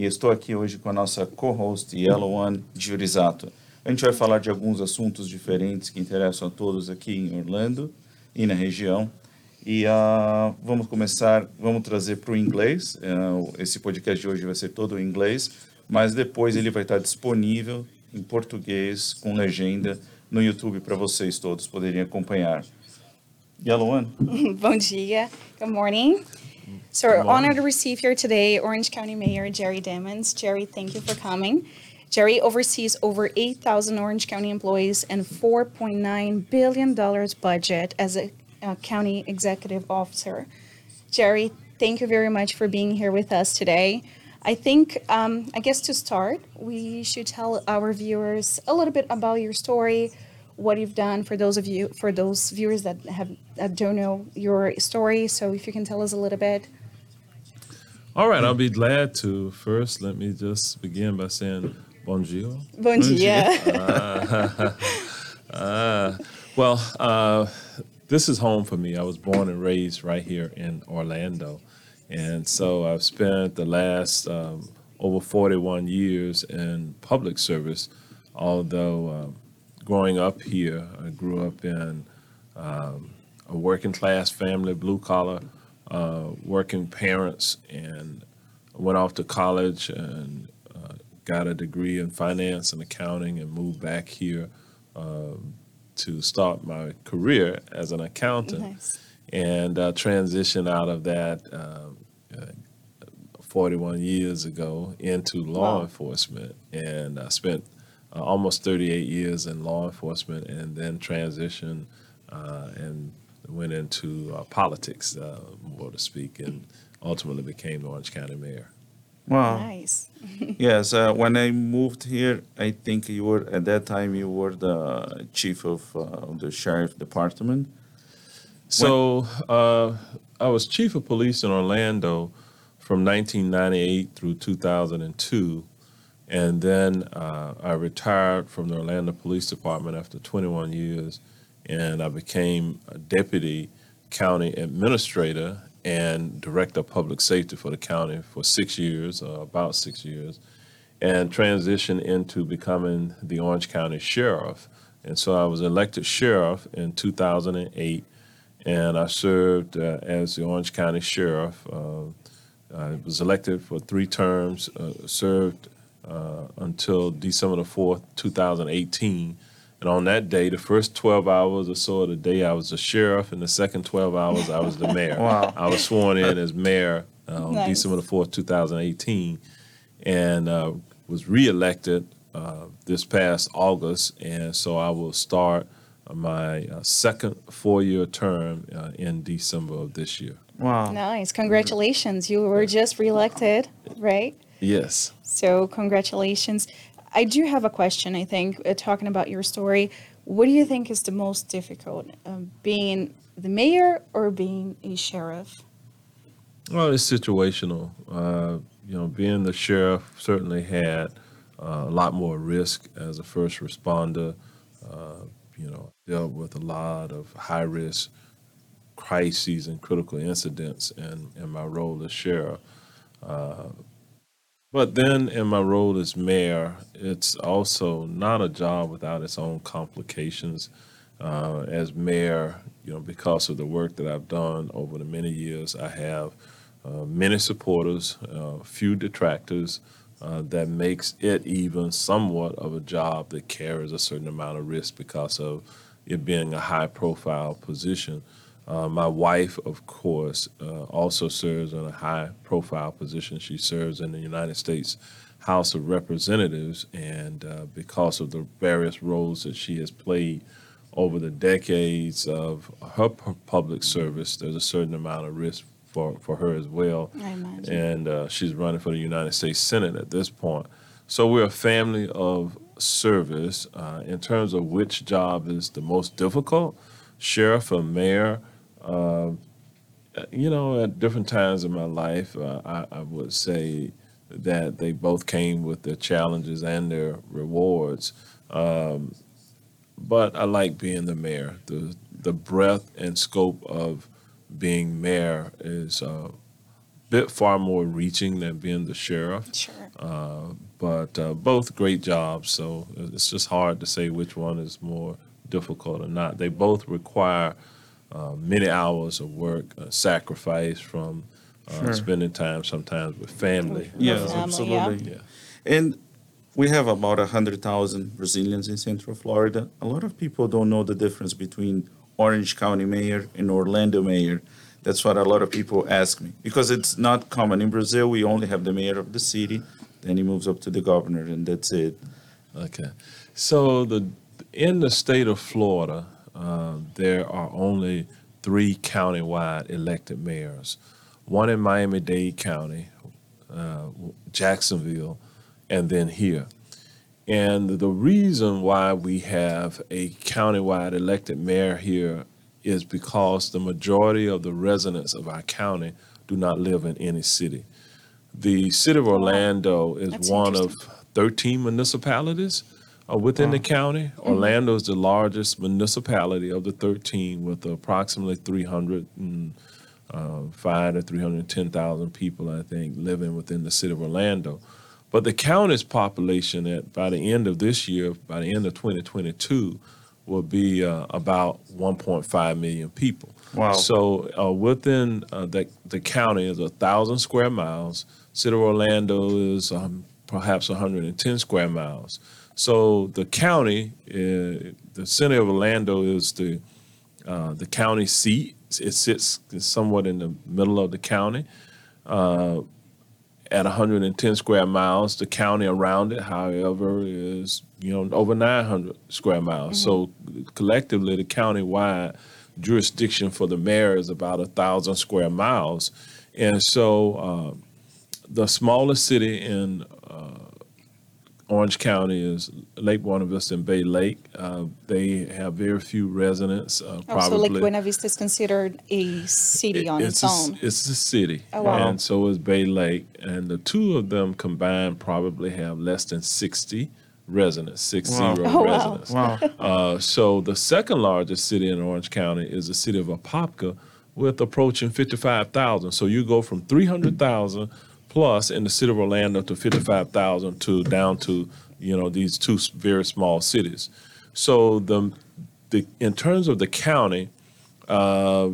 e estou aqui hoje com a nossa co-host Yellow One Giurizato. A gente vai falar de alguns assuntos diferentes que interessam a todos aqui em Orlando e na região. E uh, vamos começar, vamos trazer para o inglês. Uh, esse podcast de hoje vai ser todo em inglês, mas depois ele vai estar disponível em português com legenda no YouTube para vocês todos poderem acompanhar. Yellow One. Bom dia. Good morning. So we're honored to receive here today Orange County Mayor Jerry Demings. Jerry, thank you for coming. Jerry oversees over 8,000 Orange County employees and $4.9 billion budget as a, a county executive officer. Jerry, thank you very much for being here with us today. I think, um, I guess to start, we should tell our viewers a little bit about your story, what you've done for those of you, for those viewers that have that don't know your story. So if you can tell us a little bit. All right, I'll be glad to. First, let me just begin by saying bonjour. Bon dia. Uh, uh, well, uh, this is home for me. I was born and raised right here in Orlando. And so I've spent the last um, over 41 years in public service, although um, growing up here, I grew up in um, a working class family, blue collar, uh, working parents, and went off to college and uh, got a degree in finance and accounting and moved back here um, to start my career as an accountant. Nice. And uh, transitioned out of that um, uh, 41 years ago into law Wow. enforcement. And I spent uh, almost 38 years in law enforcement and then transitioned uh, and went into uh, politics, uh, more to speak, and ultimately became the Orange County mayor. Wow. Nice. Yes, uh, when I moved here, I think you were at that time you were the chief of uh, the sheriff department. So uh, I was chief of police in Orlando from 1998 through 2002. And then uh, I retired from the Orlando Police Department after 21 years, and I became a deputy county administrator and director of public safety for the county for six years, uh, about six years, and transitioned into becoming the Orange County sheriff. And so I was elected sheriff in 2008 and I served uh, as the Orange County Sheriff. Uh, I was elected for three terms, uh, served uh, until December the 4th, 2018. And on that day, the first 12 hours or so of the day, I was the sheriff, and the second 12 hours, I was the mayor. Wow. I was sworn in as mayor uh, on Nice. December the 4th, 2018, and uh, was reelected uh, this past August. And so I will start my uh, second four-year term uh, in December of this year. Wow. Nice. Congratulations. You were just reelected, right? Yes. So, congratulations. I do have a question, I think, uh, talking about your story. What do you think is the most difficult, um, being the mayor or being a sheriff? Well, it's situational. Uh, you know, being the sheriff certainly had uh, a lot more risk as a first responder. Uh, you know, dealt with a lot of high risk crises and critical incidents in, in my role as sheriff. But then in my role as mayor, it's also not a job without its own complications. Uh, as mayor, you know, because of the work that I've done over the many years, I have uh, many supporters, uh, few detractors. Uh, that makes it even somewhat of a job that carries a certain amount of risk because of it being a high profile position. Uh, my wife, of course, uh, also serves in a high profile position. She serves in the United States House of Representatives, and uh, because of the various roles that she has played over the decades of her pu- public service, there's a certain amount of risk for, for her as well. And uh, she's running for the United States Senate at this point. So we're a family of service. Uh, in terms of which job is the most difficult, sheriff or mayor, uh, you know, at different times in my life, uh, I, I would say that they both came with their challenges and their rewards. Um, but I like being the mayor. The the breadth and scope of being mayor is a bit far more reaching than being the sheriff. Sure. Uh, but uh, both great jobs, so it's just hard to say which one is more difficult or not. They both require uh, many hours of work, uh, sacrifice from uh, Sure. spending time sometimes with family. Yeah, family, yeah. absolutely. Yeah. And we have about 100,000 Brazilians in Central Florida. A lot of people don't know the difference between Orange County mayor and Orlando mayor. That's what a lot of people ask me because it's not common. In Brazil, we only have the mayor of the city, then he moves up to the governor, and that's it. Okay. So the in the state of Florida, uh, there are only three countywide elected mayors. One in Miami-Dade County, uh, Jacksonville, and then here. And the reason why we have a countywide elected mayor here is because the majority of the residents of our county do not live in any city. The city of Orlando is That's one of 13 municipalities uh, within the county. Orlando is the largest municipality of the 13 with approximately 305 to 310,000 people, I think, living within the city of Orlando. But the county's population at by the end of this year, by the end of 2022, will be uh, about 1.5 million people. Wow. So uh, within uh, the, the county is a thousand square miles. City of Orlando is um, perhaps 110 square miles. So the county, uh, the city of Orlando is the uh, the county seat. It sits somewhat in the middle of the county. Uh, at 110 square miles, the county around it, however, is you know over 900 square miles. So collectively, the county-wide jurisdiction for the mayor is about a thousand square miles, and so uh, the smallest city in uh, Orange County is Lake Buena Vista and Bay Lake. Uh, they have very few residents. Uh, Oh, so probably like Buena Vista is considered a city on its, a, own. It's a city, Oh, wow. and so is Bay Lake, and the two of them combined probably have less than sixty residents, six Wow. zero Oh, wow. residents. Wow. Uh, so the second largest city in Orange County is the city of Apopka, with approaching fifty-five thousand. So you go from three hundred thousand plus in the city of Orlando to fifty-five thousand to down to you know these two very small cities. So the the in terms of the county, uh,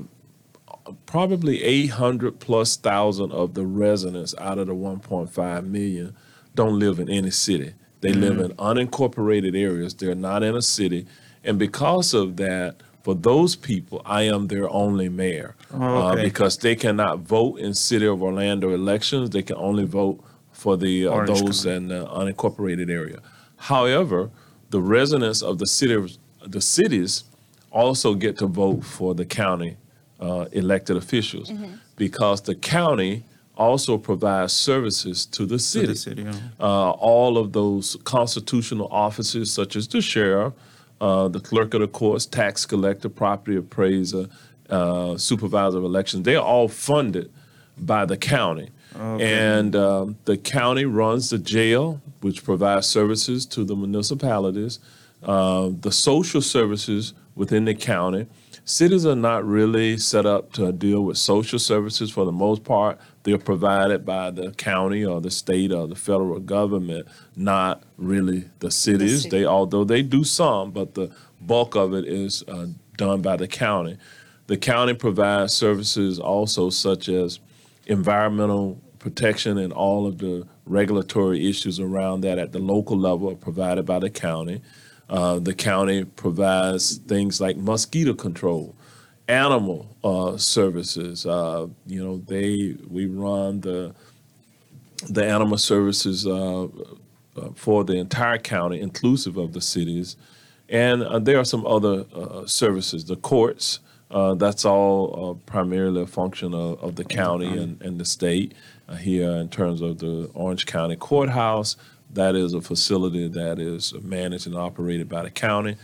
probably 800 plus thousand of the residents out of the 1.5 million don't live in any city. They live in unincorporated areas. They're not in a city. And because of that, for those people, I am their only mayor Oh, uh, because they cannot vote in City of Orlando elections. They can only vote for the uh, those County. in the unincorporated area. However, the residents of the city, of- the cities, also get to vote for the county uh, elected officials because the county also provides services to the To city. the city, yeah. Uh, all of those constitutional offices, such as the sheriff, uh, the clerk of the courts, tax collector, property appraiser, uh, supervisor of elections, they are all funded by the county. And um, the county runs the jail, which provides services to the municipalities, uh, the social services within the county. Cities are not really set up to deal with social services for the most part. They're provided by the county or the state or the federal government, not really the cities. city. They although they do some, but the bulk of it is uh, done by the county. The county provides services also such as environmental protection and all of the regulatory issues around that at the local level are provided by the county. Uh, the county provides things like mosquito control, animal uh, services. Uh, you know, they we run the the animal services uh, uh, for the entire county, inclusive of the cities, and uh, there are some other uh, services. The courts. Uh, that's all uh, primarily a function of, of the county and, and the state. Uh, here, in terms of the Orange County Courthouse, that is a facility that is managed and operated by the county.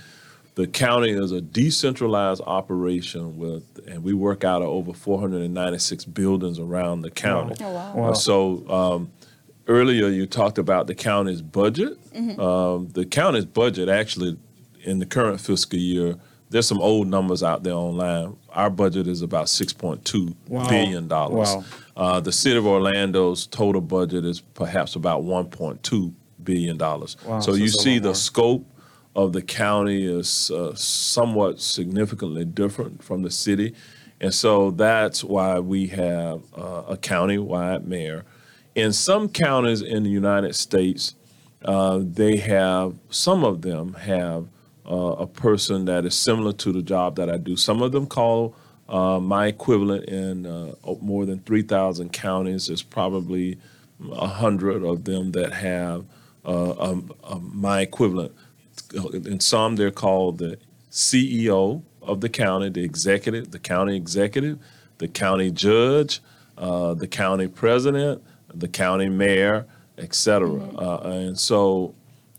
The county is a decentralized operation with, and we work out of over 496 buildings around the county. Oh, wow. Wow. So um, earlier you talked about the county's budget. Um, the county's budget actually in the current fiscal year, there's some old numbers out there online. Our budget is about six point two Wow. billion dollars. Wow. Uh, the city of Orlando's total budget is perhaps about one point two billion dollars. Wow, so so you see the more. scope of the county is uh, somewhat significantly different from the city, and so that's why we have uh, a county-wide mayor. In some counties in the United States, uh, they have some of them have uh, a person that is similar to the job that I do. Some of them call uh, my equivalent in uh, more than 3,000 counties. There's probably a hundred of them that have uh, um, um, my equivalent. In some, they're called the CEO of the county, the executive, the county executive, the county judge, uh, the county president, the county mayor, et cetera. Uh, and so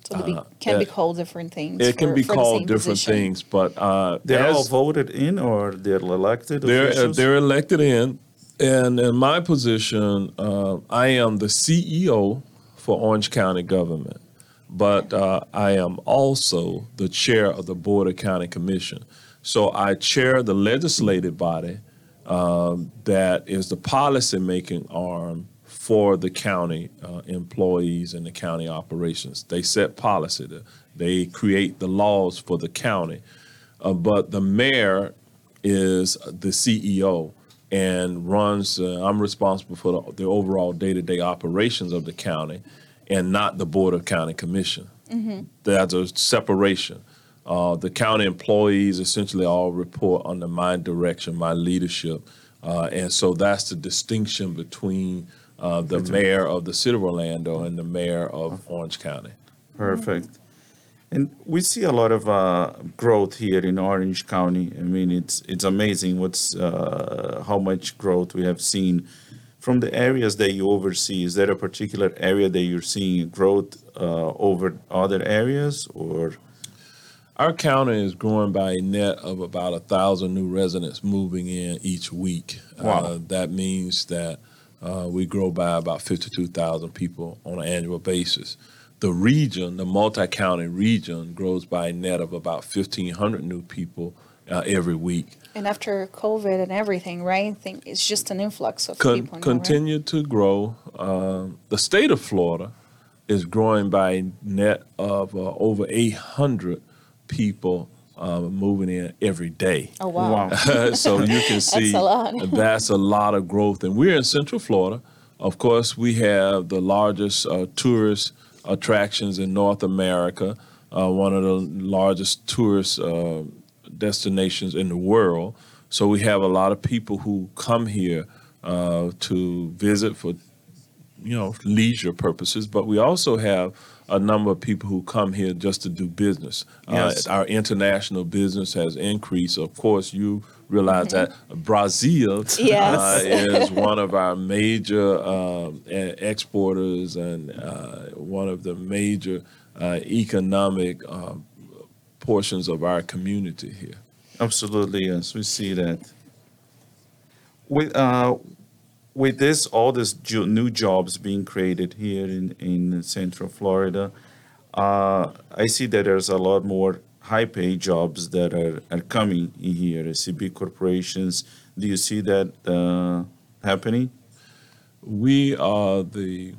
So they be, Uh, can be uh, called different things. it can be for called different position. things, but uh, They're all voted in or they're elected they're uh, they're elected in, and in my position, uh, I am the CEO for Orange County government, but uh, I am also the chair of the Board of County Commission. So I chair the legislative body um, that is the policy making arm for the county uh, employees and the county operations. They set policy. The- They create the laws for the county. Uh, but the mayor is the CEO and runs. Uh, I'm responsible for the, the overall day-to-day operations of the county, and not the board of county commission. There's a separation. Uh, the county employees essentially all report under my direction, my leadership, uh, and so that's the distinction between uh, the mayor of the city of Orlando and the mayor of Orange County. Perfect. And we see a lot of uh, growth here in Orange County. I mean, it's it's amazing what's uh, how much growth we have seen from the areas that you oversee. Is there a particular area that you're seeing growth uh, over other areas, or Our county is growing by a net of about a thousand new residents moving in each week. Wow. Uh, that means that uh, we grow by about 52,000 people on an annual basis. The region, the multi-county region, grows by a net of about 1,500 new people uh, every week. And after COVID and everything, right? I think it's just an influx of Con- people. now, right? continue to grow. Um, the state of Florida is growing by a net of uh, over 800 people uh, moving in every day. Oh wow. Wow. so you can see a lot. that's a lot of growth. And we're in Central Florida. Of course, we have the largest uh, tourist attractions in North America, uh, one of the largest tourist uh, destinations in the world. So we have a lot of people who come here uh, to visit for you know leisure purposes, but we also have a number of people who come here just to do business. Yes. Uh, our international business has increased. Of course, you realize that Brazil Yes. uh, is one of our major um, exporters and uh, one of the major uh, economic uh, portions of our community here. Absolutely, yes, we see that. With uh, with this, all this jo- new jobs being created here in in Central Florida, uh, I see that there's a lot more high pay jobs that are, are coming in here. Big corporations. Do you see that uh, happening? We are the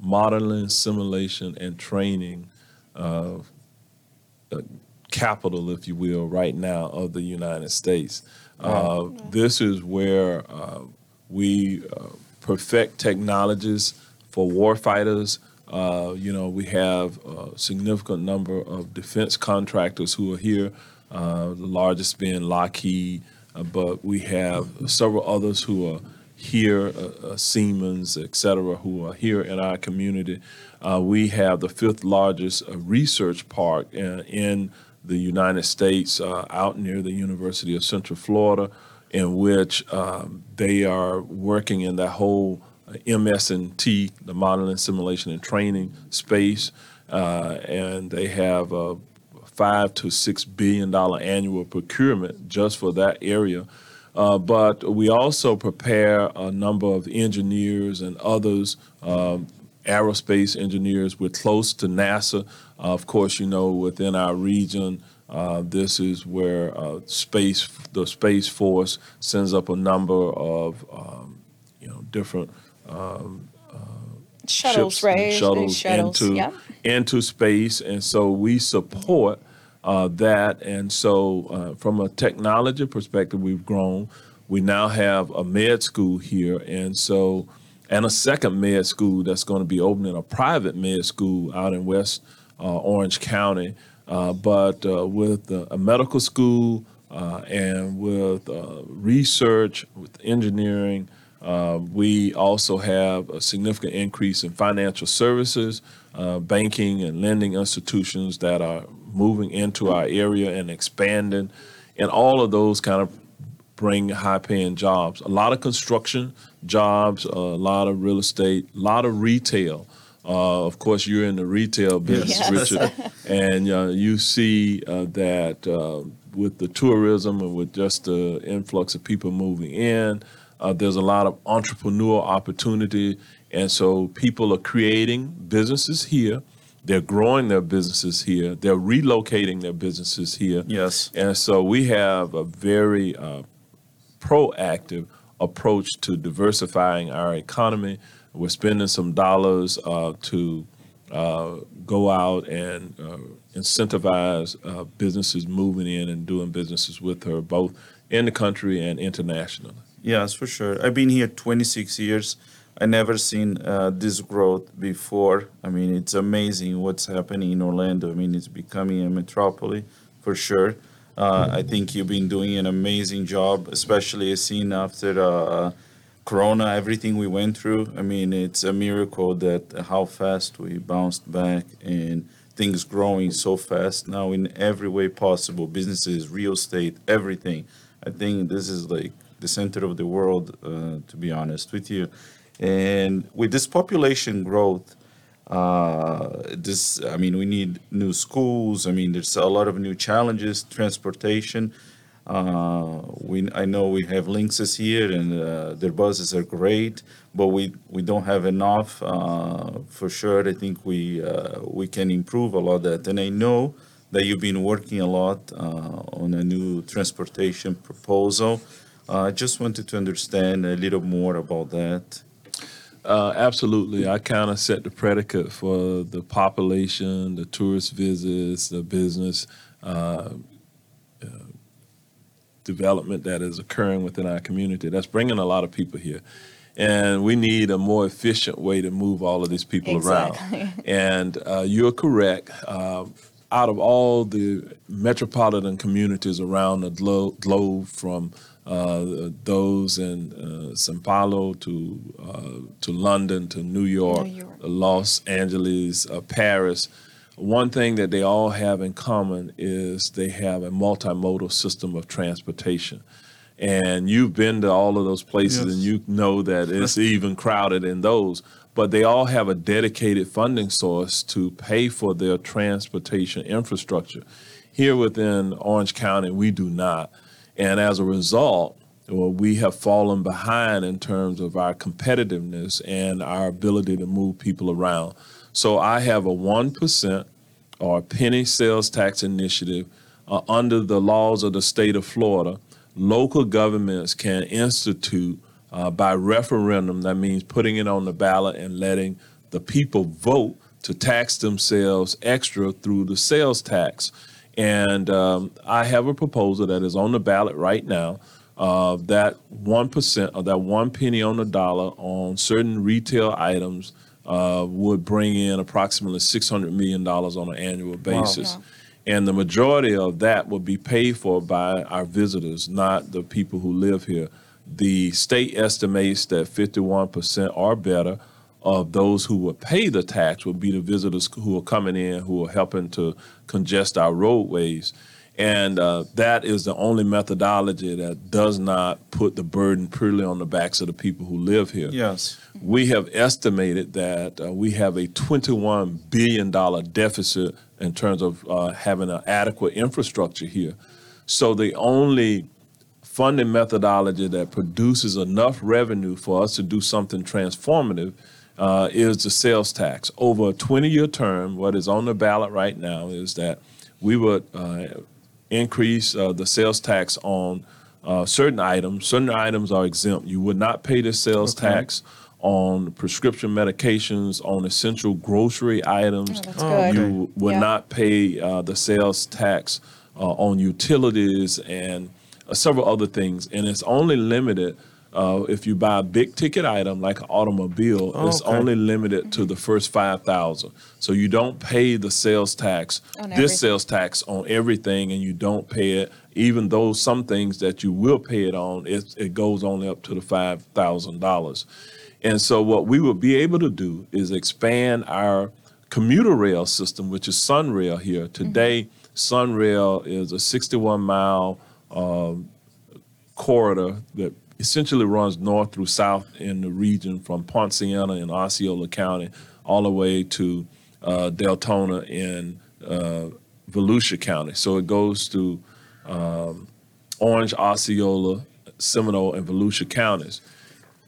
modeling, simulation, and training uh, uh, capital, if you will, right now of the United States. Uh, this is where uh, we uh, perfect technologies for warfighters. Uh, you know, we have a significant number of defense contractors who are here, uh, the largest being Lockheed, uh, but we have several others who are here, uh, uh, Siemens, et cetera, who are here in our community. We have the fifth largest research park in, in the United States, out near the University of Central Florida, in which um, they are working in that whole MS&T, the modeling, simulation, and training space, uh, and they have a five to six billion dollar annual procurement just for that area. Uh, but we also prepare a number of engineers and others, um, aerospace engineers. We're close to NASA. Uh, of course, you know, within our region, Uh, this is where uh, space, the Space Force sends up a number of, um, you know, different Shuttles, ships right? Shuttles, Shuttles, into yeah. into space, and so we support uh, that. And so, uh, from a technology perspective, we've grown. We now have a med school here, and so and a second med school that's going to be opening a private med school out in West uh, Orange County. Uh, but uh, with a medical school uh, and with uh, research, with engineering, uh, we also have a significant increase in financial services, uh, banking, and lending institutions that are moving into our area and expanding. And all of those kind of bring high paying jobs. A lot of construction jobs, a lot of real estate, a lot of retail. Uh, of course, you're in the retail business, Yes. Richard, and uh, you see uh, that uh, with the tourism and with just the influx of people moving in, uh, there's a lot of entrepreneurial opportunity. And so people are creating businesses here. They're growing their businesses here. They're relocating their businesses here. Yes. And so we have a very uh, proactive approach to diversifying our economy. We're spending some dollars uh, to uh, go out and uh, incentivize uh, businesses moving in and doing businesses with her, both in the country and internationally. Yes, for sure. I've been here 26 years. I never seen uh, this growth before. I mean, it's amazing what's happening in Orlando. I mean, it's becoming a metropolis for sure. Uh, I think you've been doing an amazing job, especially seeing after uh, Corona, everything we went through. I mean, it's a miracle that how fast we bounced back and things growing so fast now in every way possible. Businesses, real estate, everything. I think this is like the center of the world, uh, to be honest with you. And with this population growth, uh, this I mean, we need new schools. I mean, there's a lot of new challenges, transportation. Uh, we I know we have Lynxes here, and uh, their buses are great, but we we don't have enough. Uh, for sure, I think we uh, we can improve a lot of that. And I know that you've been working a lot uh, on a new transportation proposal. Uh, I just wanted to understand a little more about that. Uh, absolutely. I kind of set the predicate for the population, the tourist visits, the business uh, uh, development that is occurring within our community. That's bringing a lot of people here. And we need a more efficient way to move all of these people Exactly. around. And uh, you're correct. Uh, out of all the metropolitan communities around the glo- globe, from uh, those in uh, Sao Paulo to uh, to London to New York, New York. Los Angeles, uh, Paris, one thing that they all have in common is they have a multimodal system of transportation. And you've been to all of those places Yes. and you know that it's even crowded in those. But they all have a dedicated funding source to pay for their transportation infrastructure. Here within Orange County, we do not. And as a result, well, we have fallen behind in terms of our competitiveness and our ability to move people around. So I have a 1% or a penny sales tax initiative uh, under the laws of the state of Florida. Local governments can institute uh, by referendum, that means putting it on the ballot and letting the people vote to tax themselves extra through the sales tax. And um, I have a proposal that is on the ballot right now. Uh, that one percent of that one penny on the dollar on certain retail items uh, would bring in approximately six hundred million dollars on an annual basis. And the majority of that would be paid for by our visitors, not the people who live here. The state estimates that 51% or better of those who will pay the tax will be the visitors who are coming in, who are helping to congest our roadways. And uh, that is the only methodology that does not put the burden purely on the backs of the people who live here. Yes. We have estimated that uh, we have a $21 billion deficit in terms of uh, having an adequate infrastructure here. So the only funding methodology that produces enough revenue for us to do something transformative uh, is the sales tax. Over a 20 year term, what is on the ballot right now is that we would uh, increase uh, the sales tax on uh, certain items. Certain items are exempt. You would not pay the sales Okay. tax on prescription medications, on essential grocery items. Oh, that's good. You would Yeah. not pay uh, the sales tax uh, on utilities and uh, several other things. And it's only limited uh, if you buy a big ticket item like an automobile. Oh, it's okay. only limited to the first five thousand. So you don't pay the sales tax, On this everything. sales tax on everything, and you don't pay it. Even though some things that you will pay it on, it, it goes only up to the five thousand dollars. And so what we will be able to do is expand our commuter rail system, which is Sunrail here. Today, Sunrail is a 61 mile um, corridor that essentially runs north through south in the region from Poinciana in Osceola County all the way to uh, Deltona in uh, Volusia County. So it goes to um, Orange, Osceola, Seminole, and Volusia counties.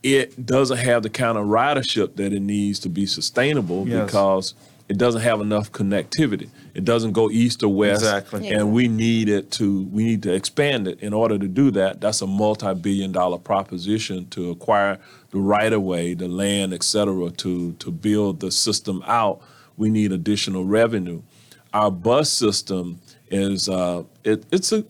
It doesn't have the kind of ridership that it needs to be sustainable Yes. because it doesn't have enough connectivity. It doesn't go east or west, Exactly. And we need it to. We need to expand it. In order to do that, that's a multi-billion-dollar proposition to acquire the right of way, the land, et cetera, to to build the system out. We need additional revenue. Our bus system is uh, it, it's a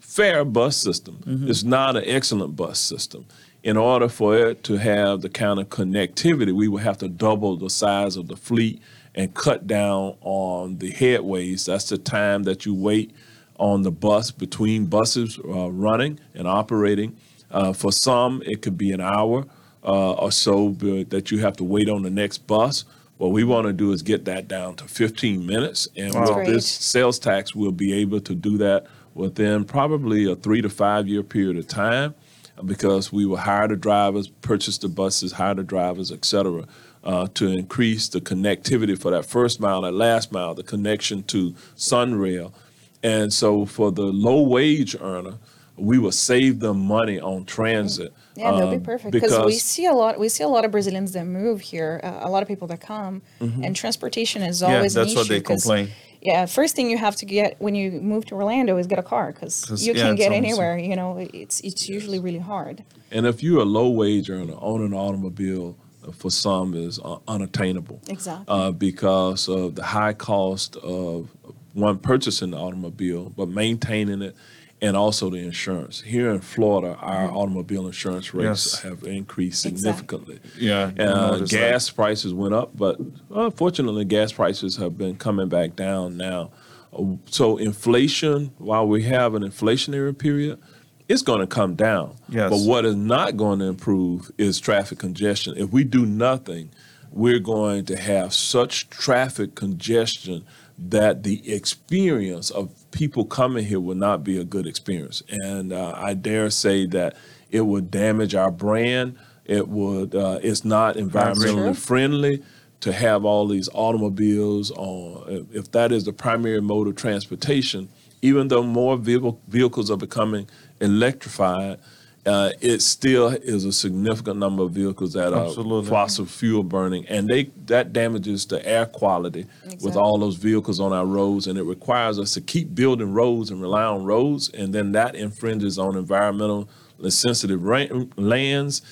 fair bus system. It's not an excellent bus system. In order for it to have the kind of connectivity, we would have to double the size of the fleet and cut down on the headways. That's the time that you wait on the bus between buses uh, running and operating. Uh, for some, it could be an hour uh, or so that you have to wait on the next bus. What we want to do is get that down to 15 minutes. And Wow. with Great. this sales tax, we'll be able to do that within probably a three to five year period of time because we will hire the drivers, purchase the buses, hire the drivers, et cetera, uh, to increase the connectivity for that first mile, that last mile, the connection to Sunrail. And so for the low wage earner, we will save them money on transit. Yeah, that'll be um, perfect because we see a lot. We see a lot of Brazilians that move here. Uh, a lot of people that come, and transportation is always Yeah, always that's an what issue. they 'cause, complain. Yeah, first thing you have to get when you move to Orlando is get a car because you yeah, can it's get anywhere. You know, it's it's usually really hard. And if you're a low wage earner, own an automobile for some is uh, unattainable. Exactly. Uh, because of the high cost of one purchasing the automobile, but maintaining it, and also the insurance. Here in Florida, our automobile insurance rates Yes. have increased Exactly. significantly. Yeah, Uh, noticed that. gas prices went up, but unfortunately, gas prices have been coming back down now. Uh, So inflation, while we have an inflationary period, it's going to come down. Yes. But what is not going to improve is traffic congestion. If we do nothing, we're going to have such traffic congestion that the experience of people coming here will not be a good experience. And uh, I dare say that it would damage our brand. It would. Uh, it's not environmentally Sure. friendly to have all these automobiles on. if- that is the primary mode of transportation, even though more vehicle, vehicles are becoming electrified, uh, it still is a significant number of vehicles that Absolutely. are fossil fuel burning, and they that damages the air quality with all those vehicles on our roads, and it requires us to keep building roads and rely on roads, and then that infringes on environmental sensitive ra- lands.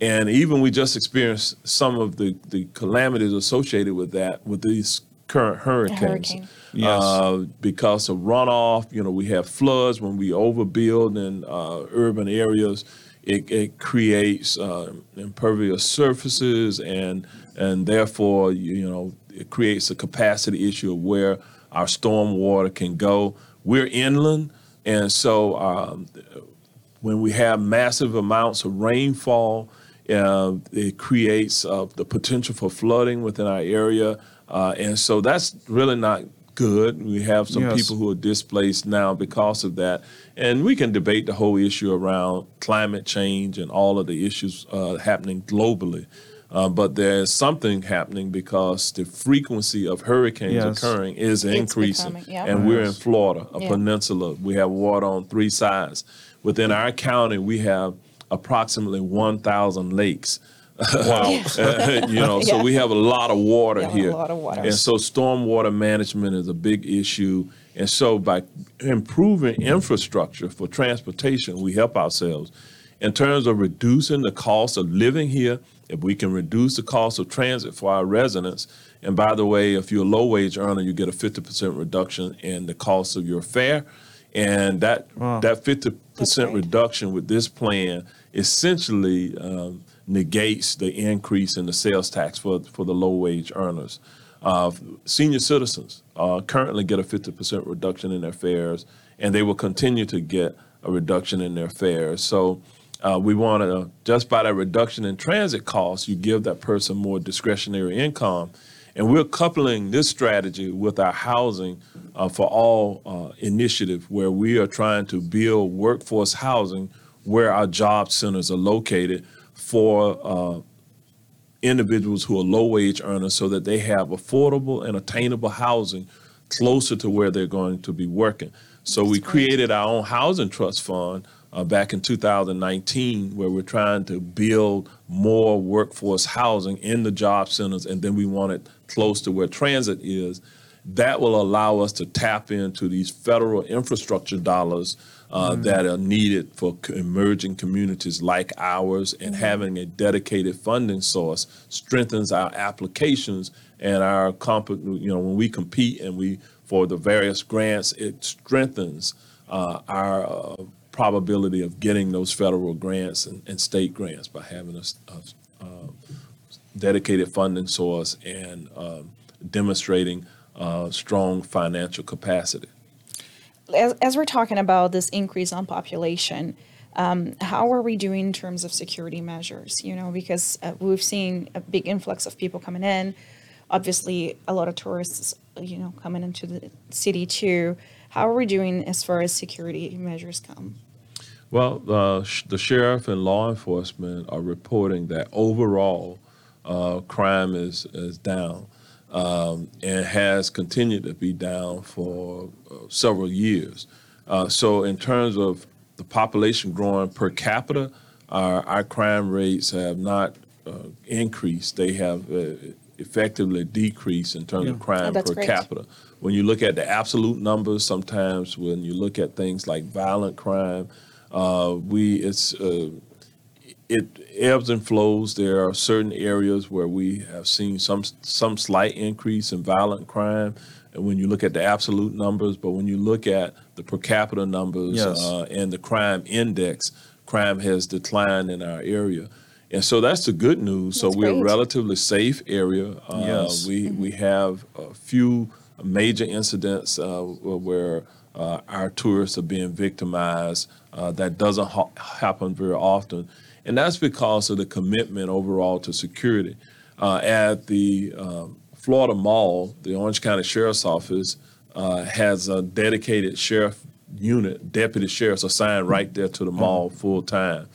And even we just experienced some of the, the calamities associated with that with these current hurricanes. hurricane. Yes. Uh, because of runoff, you know, we have floods when we overbuild in uh, urban areas. It, it creates uh, impervious surfaces, and and therefore, you, know, it creates a capacity issue of where our storm water can go. We're inland, and so um, when we have massive amounts of rainfall, uh, it creates uh, the potential for flooding within our area. Uh, and so that's really not good. We have some Yes. people who are displaced now because of that. And we can debate the whole issue around climate change and all of the issues uh, happening globally. Uh, but there's something happening because the frequency of hurricanes Yes. occurring is It's increasing. becoming, yeah. And we're in Florida, a Yeah. peninsula. We have water on three sides. Within our county, we have approximately 1,000 lakes. Wow. you know, so we have a lot of water Yeah, a here. lot of water. And so stormwater management is a big issue. And so by improving infrastructure for transportation, we help ourselves. In terms of reducing the cost of living here, if we can reduce the cost of transit for our residents, and by the way, if you're a low wage earner, you get a 50% reduction in the cost of your fare. And that that 50% That's great. reduction with this plan essentially um, negates the increase in the sales tax for, for the low wage earners. Uh, senior citizens uh, currently get a 50% reduction in their fares, and they will continue to get a reduction in their fares. So uh, we want to, just by that reduction in transit costs, you give that person more discretionary income. And we're coupling this strategy with our housing uh, for all uh, initiative, where we are trying to build workforce housing where our job centers are located for uh, individuals who are low wage earners so that they have affordable and attainable housing closer to where they're going to be working. So we created our own housing trust fund uh, back in 2019 where we're trying to build more workforce housing in the job centers and then we want it close to where transit is. That will allow us to tap into these federal infrastructure dollars uh, that are needed for emerging communities like ours, and having a dedicated funding source strengthens our applications and our comp- you know when we compete and we for the various grants, it strengthens uh, our uh, probability of getting those federal grants and, and state grants by having a uh, dedicated funding source and um, demonstrating uh, strong financial capacity. As, as we're talking about this increase on population, um, how are we doing in terms of security measures? You know, because uh, we've seen a big influx of people coming in. Obviously, a lot of tourists, you know, coming into the city too. How are we doing as far as security measures come? Well, uh, sh- the sheriff and law enforcement are reporting that overall uh, crime is, is down um, and has continued to be down for uh, several years. Uh, so, in terms of the population growing per capita, our, our crime rates have not uh, increased. They have uh, effectively decreased in terms of Oh, crime that's per great. capita. When you look at the absolute numbers, sometimes when you look at things like violent crime, uh, we it's uh, it ebbs and flows. There are certain areas where we have seen some some slight increase in violent crime, and when you look at the absolute numbers, but when you look at the per capita numbers Yes. uh, and the crime index, crime has declined in our area. And so that's the good news. So we're a relatively safe area. Uh, Yes. We we have a few major incidents uh, where uh, our tourists are being victimized. Uh, that doesn't ha- happen very often, and that's because of the commitment overall to security. Uh, at the um, Florida Mall, the Orange County Sheriff's Office uh, has a dedicated sheriff unit, deputy sheriffs assigned right there to the mall full time.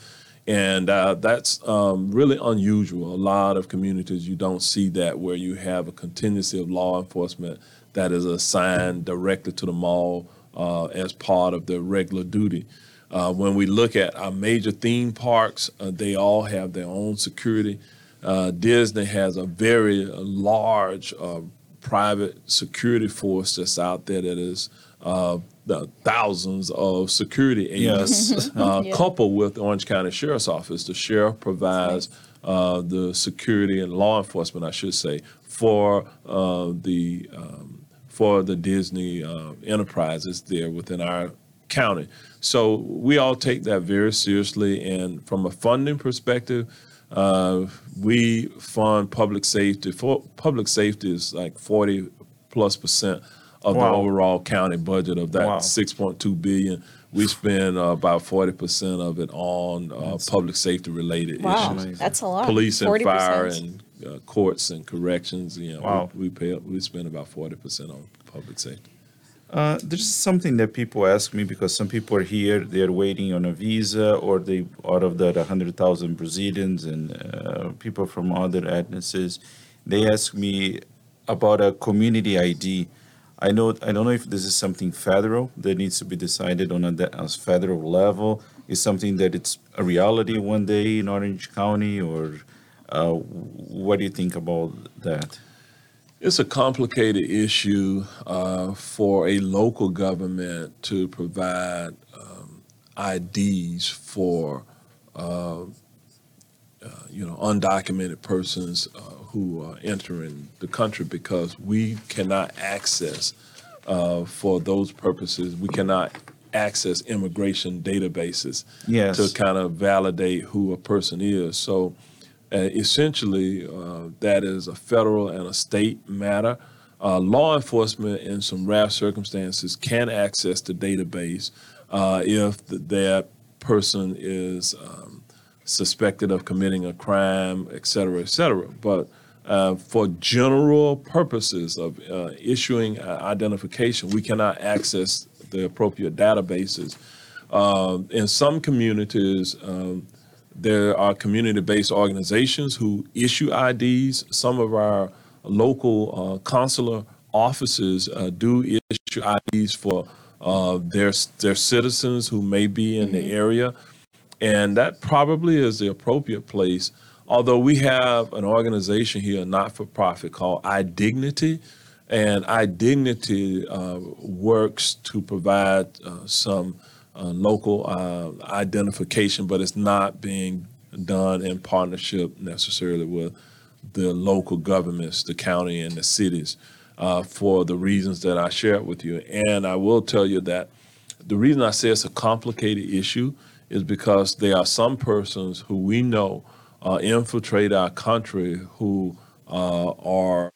And uh, that's um, really unusual. A lot of communities, you don't see that where you have a contingency of law enforcement that is assigned directly to the mall uh, as part of their regular duty. Uh, when we look at our major theme parks, uh, they all have their own security. Uh, Disney has a very large uh, private security force that's out there that is uh, the thousands of security agents, uh, Yeah. coupled with the Orange County Sheriff's Office. The sheriff provides uh, the security and law enforcement, I should say, for uh, the um, for the Disney uh, enterprises there within our county. So we all take that very seriously, and from a funding perspective, uh, we fund public safety. For public safety is like forty plus percent of the overall county budget of that Wow. six point two billion. We spend uh, about forty percent of it on uh, public safety related Wow, issues, amazing. that's a lot. police and 40%. fire and uh, courts and corrections. You know, Wow. we, we pay we spend about forty percent on public safety. Uh, there's something that people ask me because some people are here, they're waiting on a visa, or they out of that 100,000 Brazilians and uh, people from other ethnicities, they ask me about a community ID. I know I don't know if this is something federal that needs to be decided on a, a federal level. Is something that it's a reality one day in Orange County, or Uh, what do you think about that? It's a complicated issue uh, for a local government to provide um, IDs for uh, uh, you know undocumented persons uh, who are entering the country because we cannot access uh, for those purposes. We cannot access immigration databases Yes. to kind of validate who a person is. So uh, essentially, uh, that is a federal and a state matter. Uh, law enforcement, in some rare circumstances, can access the database uh, if th- that person is um, suspected of committing a crime, et cetera, et cetera. But uh, for general purposes of uh, issuing identification, we cannot access the appropriate databases. Uh, in some communities, um, there are community-based organizations who issue IDs. Some of our local uh, consular offices uh, do issue IDs for uh, their their citizens who may be in the area, and that probably is the appropriate place. Although we have an organization here, a not-for-profit called iDignity, and iDignity uh, works to provide uh, some local uh, identification, but it's not being done in partnership necessarily with the local governments, the county and the cities, uh, for the reasons that I shared with you. And I will tell you that the reason I say it's a complicated issue is because there are some persons who we know uh, infiltrate our country who uh, are,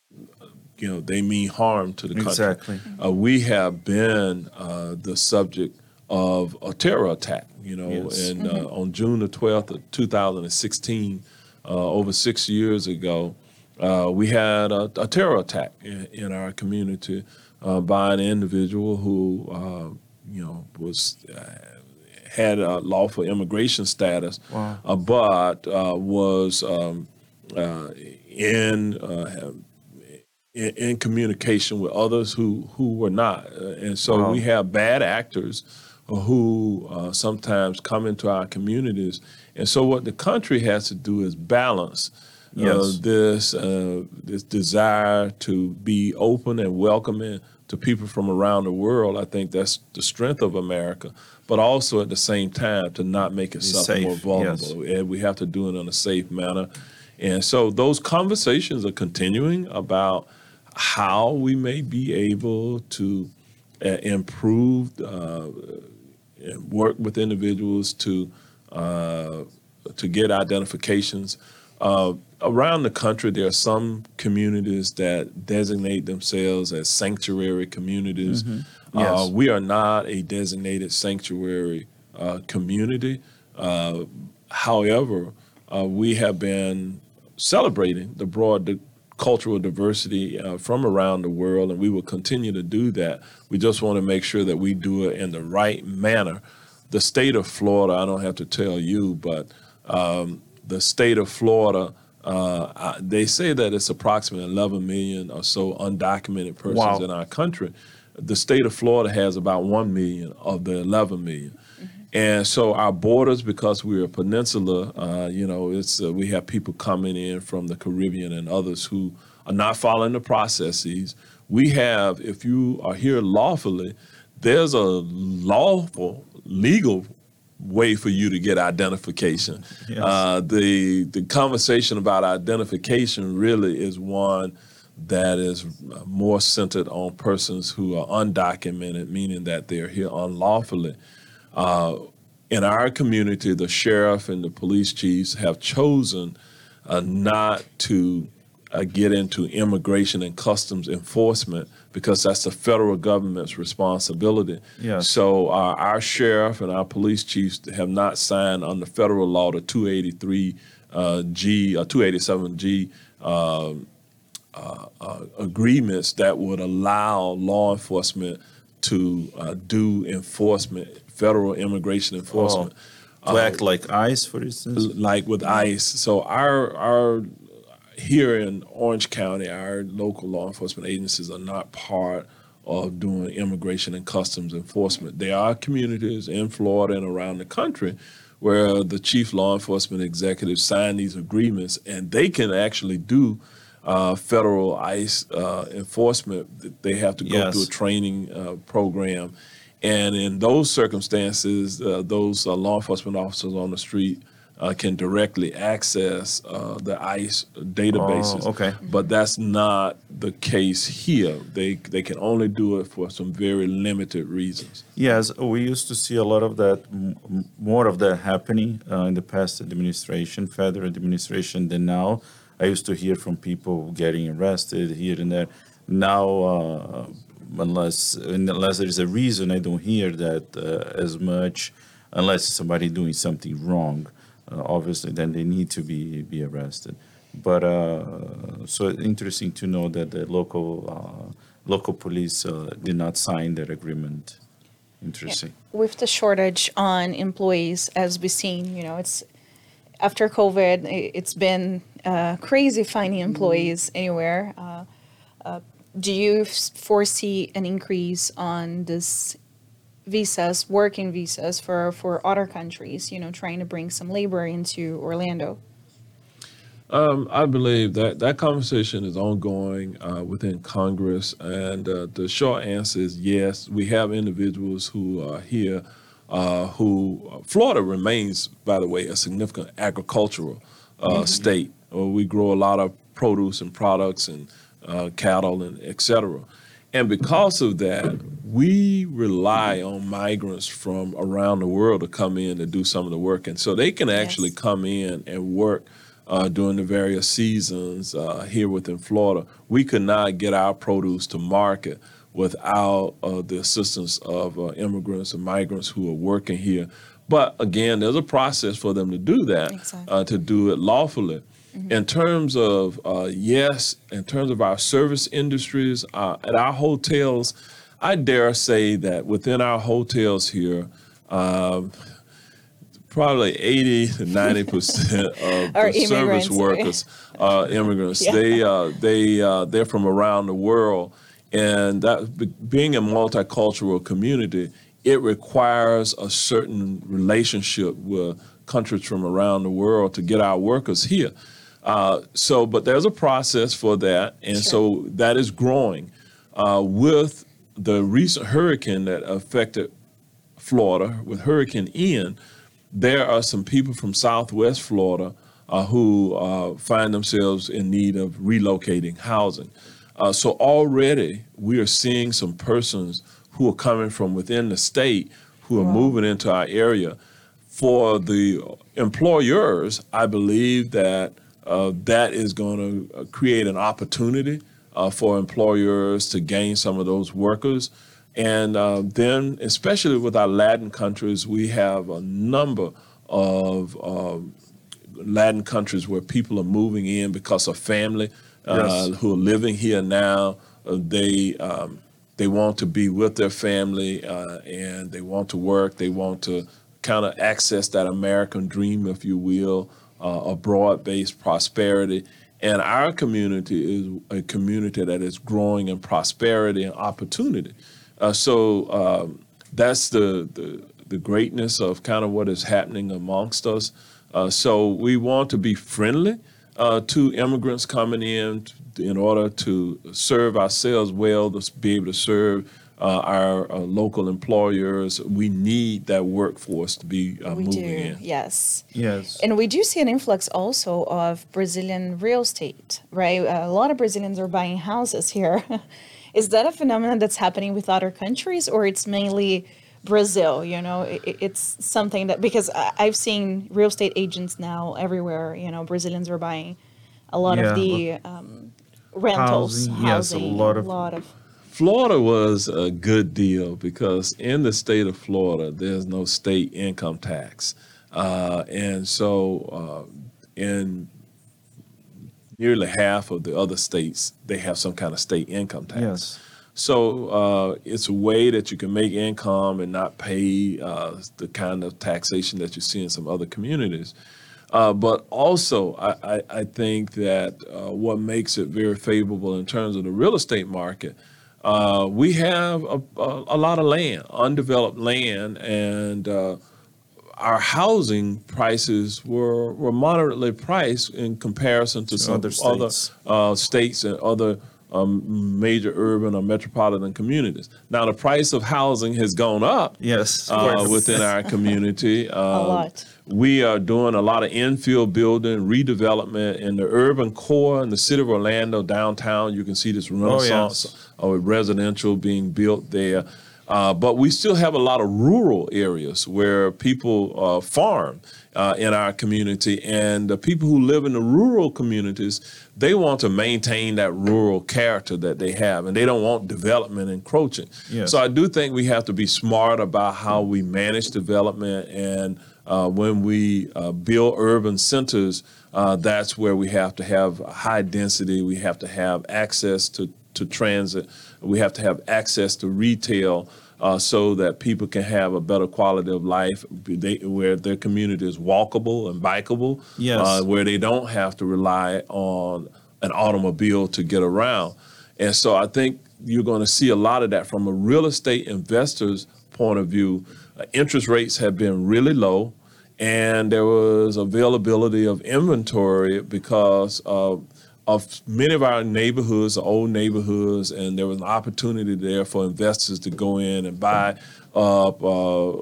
you know, they mean harm to the country. Exactly. Uh, we have been uh, the subject of a terror attack. You know, Yes. and uh, on June the twelfth of two thousand and sixteen, uh, over six years ago, uh, we had a, a terror attack in, in our community uh, by an individual who, uh, you know, was uh, had a lawful immigration status, Wow. uh, but uh, was um, uh, in, uh, in in communication with others who who were not, Uh, and so Wow. we have bad actors who uh, sometimes come into our communities, and so what the country has to do is balance. Uh, this uh, this desire to be open and welcoming to people from around the world, I think that's the strength of America. But also at the same time to not make it Be more vulnerable, and we have to do it in a safe manner. And so those conversations are continuing about how we may be able to uh, improve, uh, work with individuals to uh, to get identifications. Uh, around the country, there are some communities that designate themselves as sanctuary communities. Uh, Yes. we are not a designated sanctuary uh, community. Uh, however, uh, we have been celebrating the broad cultural diversity uh, from around the world, and we will continue to do that. We just want to make sure that we do it in the right manner. The state of Florida, I don't have to tell you, but um, the state of Florida, uh, I, they say that it's approximately 11 million or so undocumented persons Wow. in our country. The state of Florida has about 1 million of the 11 million. And so our borders, because we're a peninsula, uh, you know, it's uh, we have people coming in from the Caribbean and others who are not following the processes. We have, if you are here lawfully, there's a lawful, legal way for you to get identification. Yes. Uh, the the conversation about identification really is one that is more centered on persons who are undocumented, meaning that they're here unlawfully. Uh, in our community, the sheriff and the police chiefs have chosen uh, not to uh, get into immigration and customs enforcement because that's the federal government's responsibility. Yes. So uh, our sheriff and our police chiefs have not signed under federal law the 283 uh, G or 287 G uh, uh, agreements that would allow law enforcement to uh, do enforcement, federal immigration enforcement. To act like ICE, for instance. like with ICE. So our our here in Orange County, our local law enforcement agencies are not part of doing immigration and customs enforcement. There are communities in Florida and around the country where the chief law enforcement executives sign these agreements and they can actually do uh, federal ICE uh, enforcement. They have to go Yes. through a training uh, program. And in those circumstances, uh, those uh, law enforcement officers on the street uh, can directly access uh, the ICE databases. Oh, okay. But that's not the case here. They they can only do it for some very limited reasons. Yes, we used to see a lot of that, m- more of that happening uh, in the past administration, federal administration than now. I used to hear from people getting arrested here and there. Now, uh, unless unless there is a reason, I don't hear that uh, as much, unless somebody doing something wrong. Uh, obviously, then they need to be be arrested. But uh, so interesting to know that the local uh, local police uh, did not sign that agreement. Interesting. With the shortage on employees, as we've seen, you know, it's after COVID, it's been uh, crazy finding employees anywhere. Uh, uh, do you foresee an increase on this visas, working visas for, for other countries, you know, trying to bring some labor into Orlando? Um, I believe that that conversation is ongoing uh, within Congress, and uh, the short answer is yes. We have individuals who are here uh, who Florida remains, by the way, a significant agricultural uh, state. Uh, we grow a lot of produce and products and uh, cattle and et cetera. And because of that, we rely on migrants from around the world to come in to do some of the work. And so they can actually Yes. come in and work uh, during the various seasons uh, here within Florida. We could not get our produce to market without uh, the assistance of uh, immigrants and migrants who are working here. But again, there's a process for them to do that, Exactly. uh, to do it lawfully. In terms of, uh, yes, in terms of our service industries, uh, at our hotels, I dare say that within our hotels here, um, probably 80 to 90 percent of the service workers are immigrants. Yeah. They uh, they uh, they're from around the world, and that being a multicultural community, it requires a certain relationship with countries from around the world to get our workers here. Uh, so, but there's a process for that, and so that is growing. Uh, with the recent hurricane that affected Florida, with Hurricane Ian, there are some people from Southwest Florida uh, who uh, find themselves in need of relocating housing. Uh, so already we are seeing some persons who are coming from within the state who are moving into our area. For the employers, I believe that uh, that is going to create an opportunity uh, for employers to gain some of those workers. And uh, then, especially with our Latin countries, we have a number of um, Latin countries where people are moving in because of family uh, Yes. who are living here now. Uh, they um, they want to be with their family uh, and they want to work. They want to kind of access that American dream, if you will, uh, a broad-based prosperity. And our community is a community that is growing in prosperity and opportunity. Uh, so um, that's the, the the greatness of kind of what is happening amongst us. Uh, so we want to be friendly uh, to immigrants coming in t- in order to serve ourselves well, to be able to serve uh, our uh, local employers. We need that workforce to be uh, we moving do, in. yes. Yes. And we do see an influx also of Brazilian real estate, right? A lot of Brazilians are buying houses here. Is that a phenomenon that's happening with other countries, or it's mainly Brazil? You know, I- I- it's something that because I- I've seen real estate agents now everywhere. You know, Brazilians are buying a lot Yeah, of the um, rentals, Housing, yes, a lot of- lot of Florida was a good deal because in the state of Florida, there's no state income tax. Uh, and so uh, in nearly half of the other states, they have some kind of state income tax. Yes. So uh, it's a way that you can make income and not pay uh, the kind of taxation that you see in some other communities. Uh, but also, I, I, I think that uh, what makes it very favorable in terms of the real estate market, uh, we have a, a, a lot of land, undeveloped land, and uh, our housing prices were, were moderately priced in comparison to, some other other states. uh, states and other um, major urban or metropolitan communities. Now, the price of housing has gone up Yes, uh, within our community. a lot. We are doing a lot of infill building, redevelopment in the urban core in the city of Orlando downtown. You can see this renaissance of residential being built there. Uh, but we still have a lot of rural areas where people uh, farm uh, in our community, and the people who live in the rural communities, they want to maintain that rural character that they have, and they don't want development encroaching. Yes. So I do think we have to be smart about how we manage development, and uh, when we uh, build urban centers, uh, that's where we have to have high density. We have to have access to to transit. We have to have access to retail uh, so that people can have a better quality of life, they, where their community is walkable and bikeable, Yes. uh, where they don't have to rely on an automobile to get around. And so I think you're going to see a lot of that from a real estate investor's point of view. Uh, interest rates have been really low, and there was availability of inventory because of, many of our neighborhoods, old neighborhoods, and there was an opportunity there for investors to go in and buy up uh,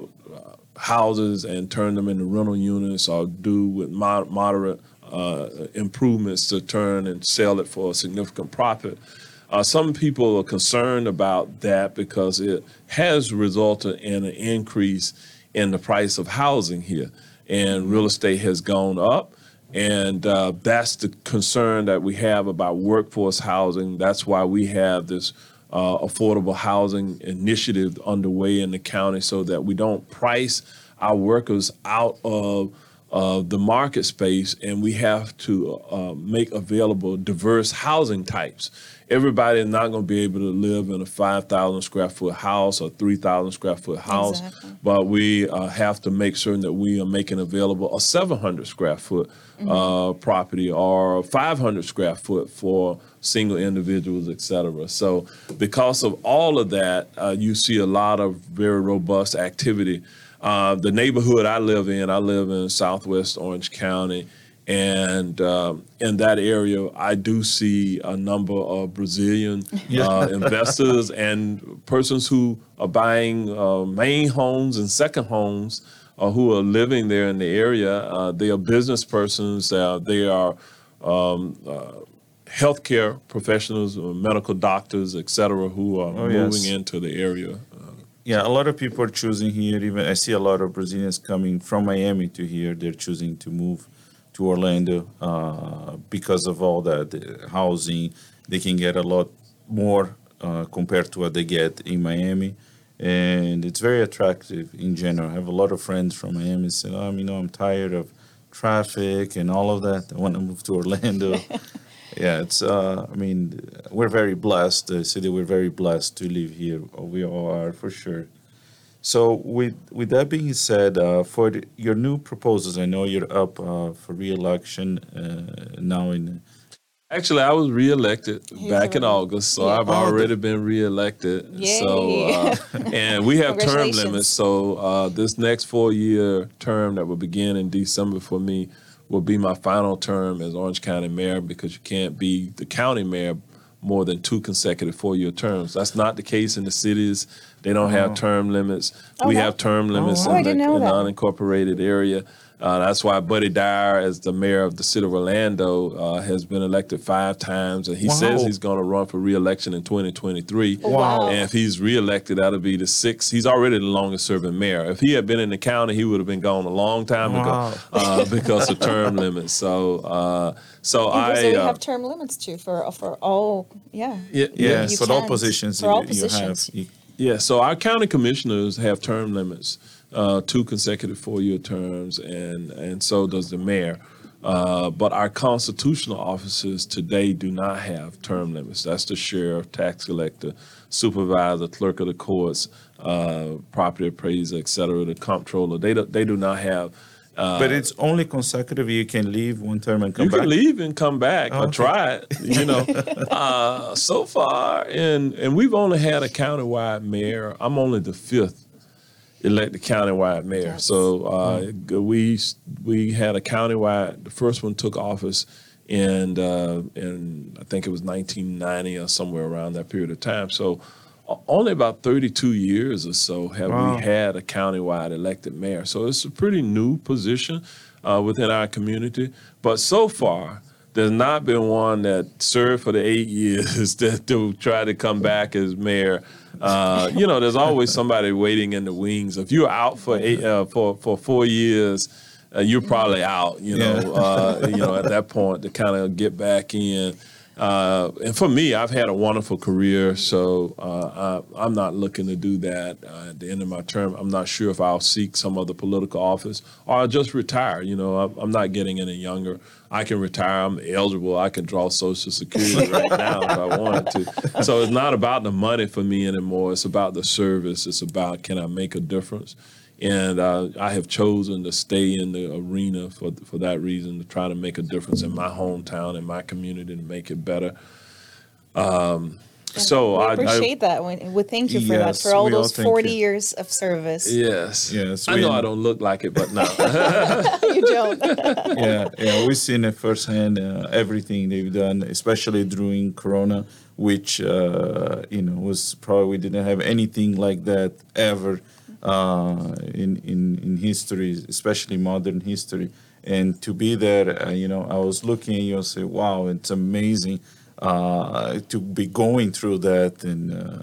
houses and turn them into rental units or do with mod- moderate uh, improvements to turn and sell it for a significant profit. Uh, some people are concerned about that because it has resulted in an increase in the price of housing here, and real estate has gone up. And uh, that's the concern that we have about workforce housing. That's why we have this uh, affordable housing initiative underway in the county so that we don't price our workers out of uh, the market space and we have to uh, make available diverse housing types. Everybody is not going to be able to live in a 5,000 square foot house or 3,000 square foot house, Exactly. but we uh, have to make certain that we are making available a 700 square foot uh, property or 500 square foot for single individuals, et cetera. So, because of all of that, uh, you see a lot of very robust activity. Uh, the neighborhood I live in, I live in Southwest Orange County, and um, in that area, I do see a number of Brazilian uh, investors and persons who are buying uh, main homes and second homes, uh, who are living there in the area. Uh, they are business persons. Uh, they are um, uh, healthcare professionals, medical doctors, et cetera, who are Oh, moving yes. into the area. Yeah, a lot of people are choosing here. Even I see a lot of Brazilians coming from Miami to here. They're choosing to move to Orlando uh, because of all that the housing. They can get a lot more uh, compared to what they get in Miami, and it's very attractive in general. I have a lot of friends from Miami saying, "Oh, you know, I'm tired of traffic and all of that. I want to move to Orlando." yeah, it's. Uh, I mean, we're very blessed. The city, we're very blessed to live here. We all are for sure. So with with that being said, uh, for the, your new proposals, I know you're up uh, for re-election uh, now in. Actually, I was reelected He's back in August, so Yeah. I've Oh, already been reelected. So, Yay. uh, and we have term limits. So, uh, this next four-year term that will begin in December for me will be my final term as Orange County Mayor because you can't be the county mayor more than two consecutive four-year terms. That's not the case in the cities. They don't have oh. term limits. Oh, we have term limits Oh, in the didn't know in that. unincorporated area. Uh, that's why Buddy Dyer, as the mayor of the city of Orlando, uh, has been elected five times, and he says he's going to run for reelection in 2023. Wow. And if he's reelected, that'll be the sixth. He's already the longest serving mayor. If he had been in the county, he would have been gone a long time Wow. ago uh, because of term limits. So, uh, so In I. Brazil, uh, have term limits too for for all. Yeah. yeah, Yeah, You so all positions For all you, you have. positions. You, Yeah, so our county commissioners have term limits, uh, two consecutive four-year terms, and and so does the mayor. Uh, but our constitutional officers today do not have term limits. That's the sheriff, tax collector, supervisor, clerk of the courts, uh, property appraiser, et cetera, the comptroller. They do, they do not have. Uh, but it's only consecutive. You can leave one term and come you back. You can leave and come back. I Okay. tried, you know. uh, so far, and and we've only had a countywide mayor. I'm only the fifth elect the countywide mayor. Yes. So uh, we we had a countywide. The first one took office in uh, in I think it was 1990 or somewhere around that period of time. So only about 32 years or so have Wow. we had a countywide elected mayor. So it's a pretty new position uh, within our community. But so far, there's not been one that served for the eight years that to try to come back as mayor. Uh, you know, there's always somebody waiting in the wings. If you're out for eight, uh, for for four years, uh, you're probably out. You know, Yeah. uh, you know, at that point to kind of get back in. Uh, and for me, I've had a wonderful career, so uh, I, I'm not looking to do that uh, at the end of my term. I'm not sure if I'll seek some other political office or I'll just retire. You know, I'm, I'm not getting any younger. I can retire. I'm eligible. I can draw Social Security right now if I wanted to. So it's not about the money for me anymore. It's about the service. It's about can I make a difference. And uh, I have chosen to stay in the arena for for that reason to try to make a difference in my hometown and my community to make it better. Um, so we I, I appreciate that. We, we thank you for that for all we all those 40 you. years of service. yes, Yes, I we- know I don't look like it, but no. you don't. yeah, yeah, we've seen it firsthand. Uh, everything they've done, especially during Corona, which uh, you know was probably we didn't have anything like that ever uh, in in in history, especially modern history. And to be there, uh, you know, I was looking at you and say, "Wow, it's amazing uh, to be going through that." And uh,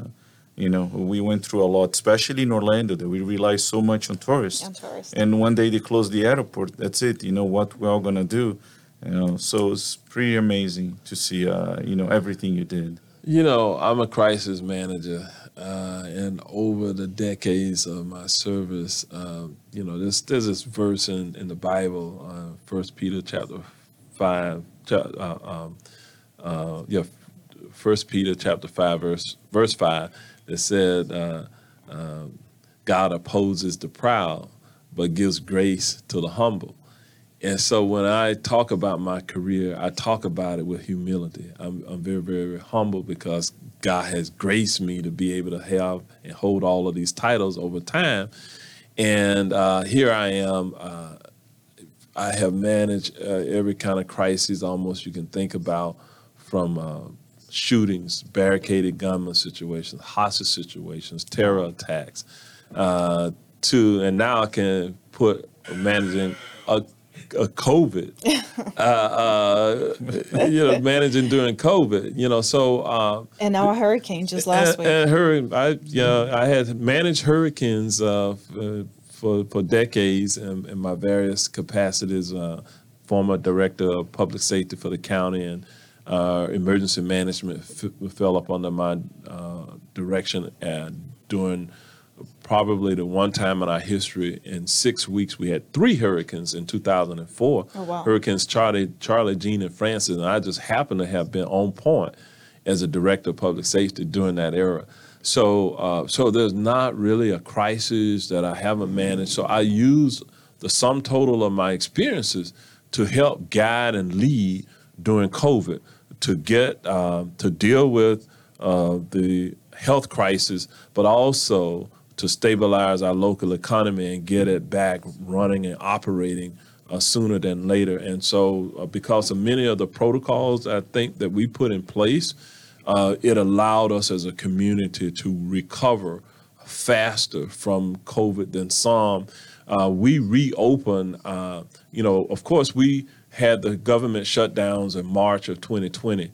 you know, we went through a lot, especially in Orlando, that we rely so much on tourists. On tourists. And one day they close the airport. That's it. You know what we're all gonna do. You know, so it's pretty amazing to see. Uh, you know everything you did. You know, I'm a crisis manager, uh, and over the decades of my service, um, you know, there's there's this verse in, in the Bible, uh, First Peter chapter five, uh, um, uh, yeah, First Peter chapter five, verse verse five, that said, uh, uh, "God opposes the proud, but gives grace to the humble." And so when I talk about my career, I talk about it with humility. I'm, I'm very, very humble because God has graced me to be able to have and hold all of these titles over time. And uh, here I am. Uh, I have managed uh, every kind of crisis almost you can think about from uh, shootings, barricaded gunman situations, hostage situations, terror attacks, uh, to, and now I can put managing a a COVID, uh, uh, you know, managing during COVID, you know, so uh, and now a hurricane just last and, week. and hurricane, I yeah, I had managed hurricanes uh, for for decades in, in my various capacities. Uh, former director of public safety for the county and uh, emergency management f- fell up under my uh, direction and during probably the one time in our history in six weeks we had three hurricanes in 2004 Oh, wow. hurricanes Charley Charley Jeanne and Frances. And i just happened to have been on point as a director of public safety during that era. So uh, so there's not really a crisis that i haven't managed. So i use the sum total of my experiences to help guide and lead during covid to get um, to deal with uh, the health crisis, but also to stabilize our local economy and get it back running and operating uh, sooner than later. And so, uh, because of many of the protocols I think that we put in place, uh, it allowed us as a community to recover faster from COVID than some. Uh, we reopened, uh, you know, of course, we had the government shutdowns in March of 2020.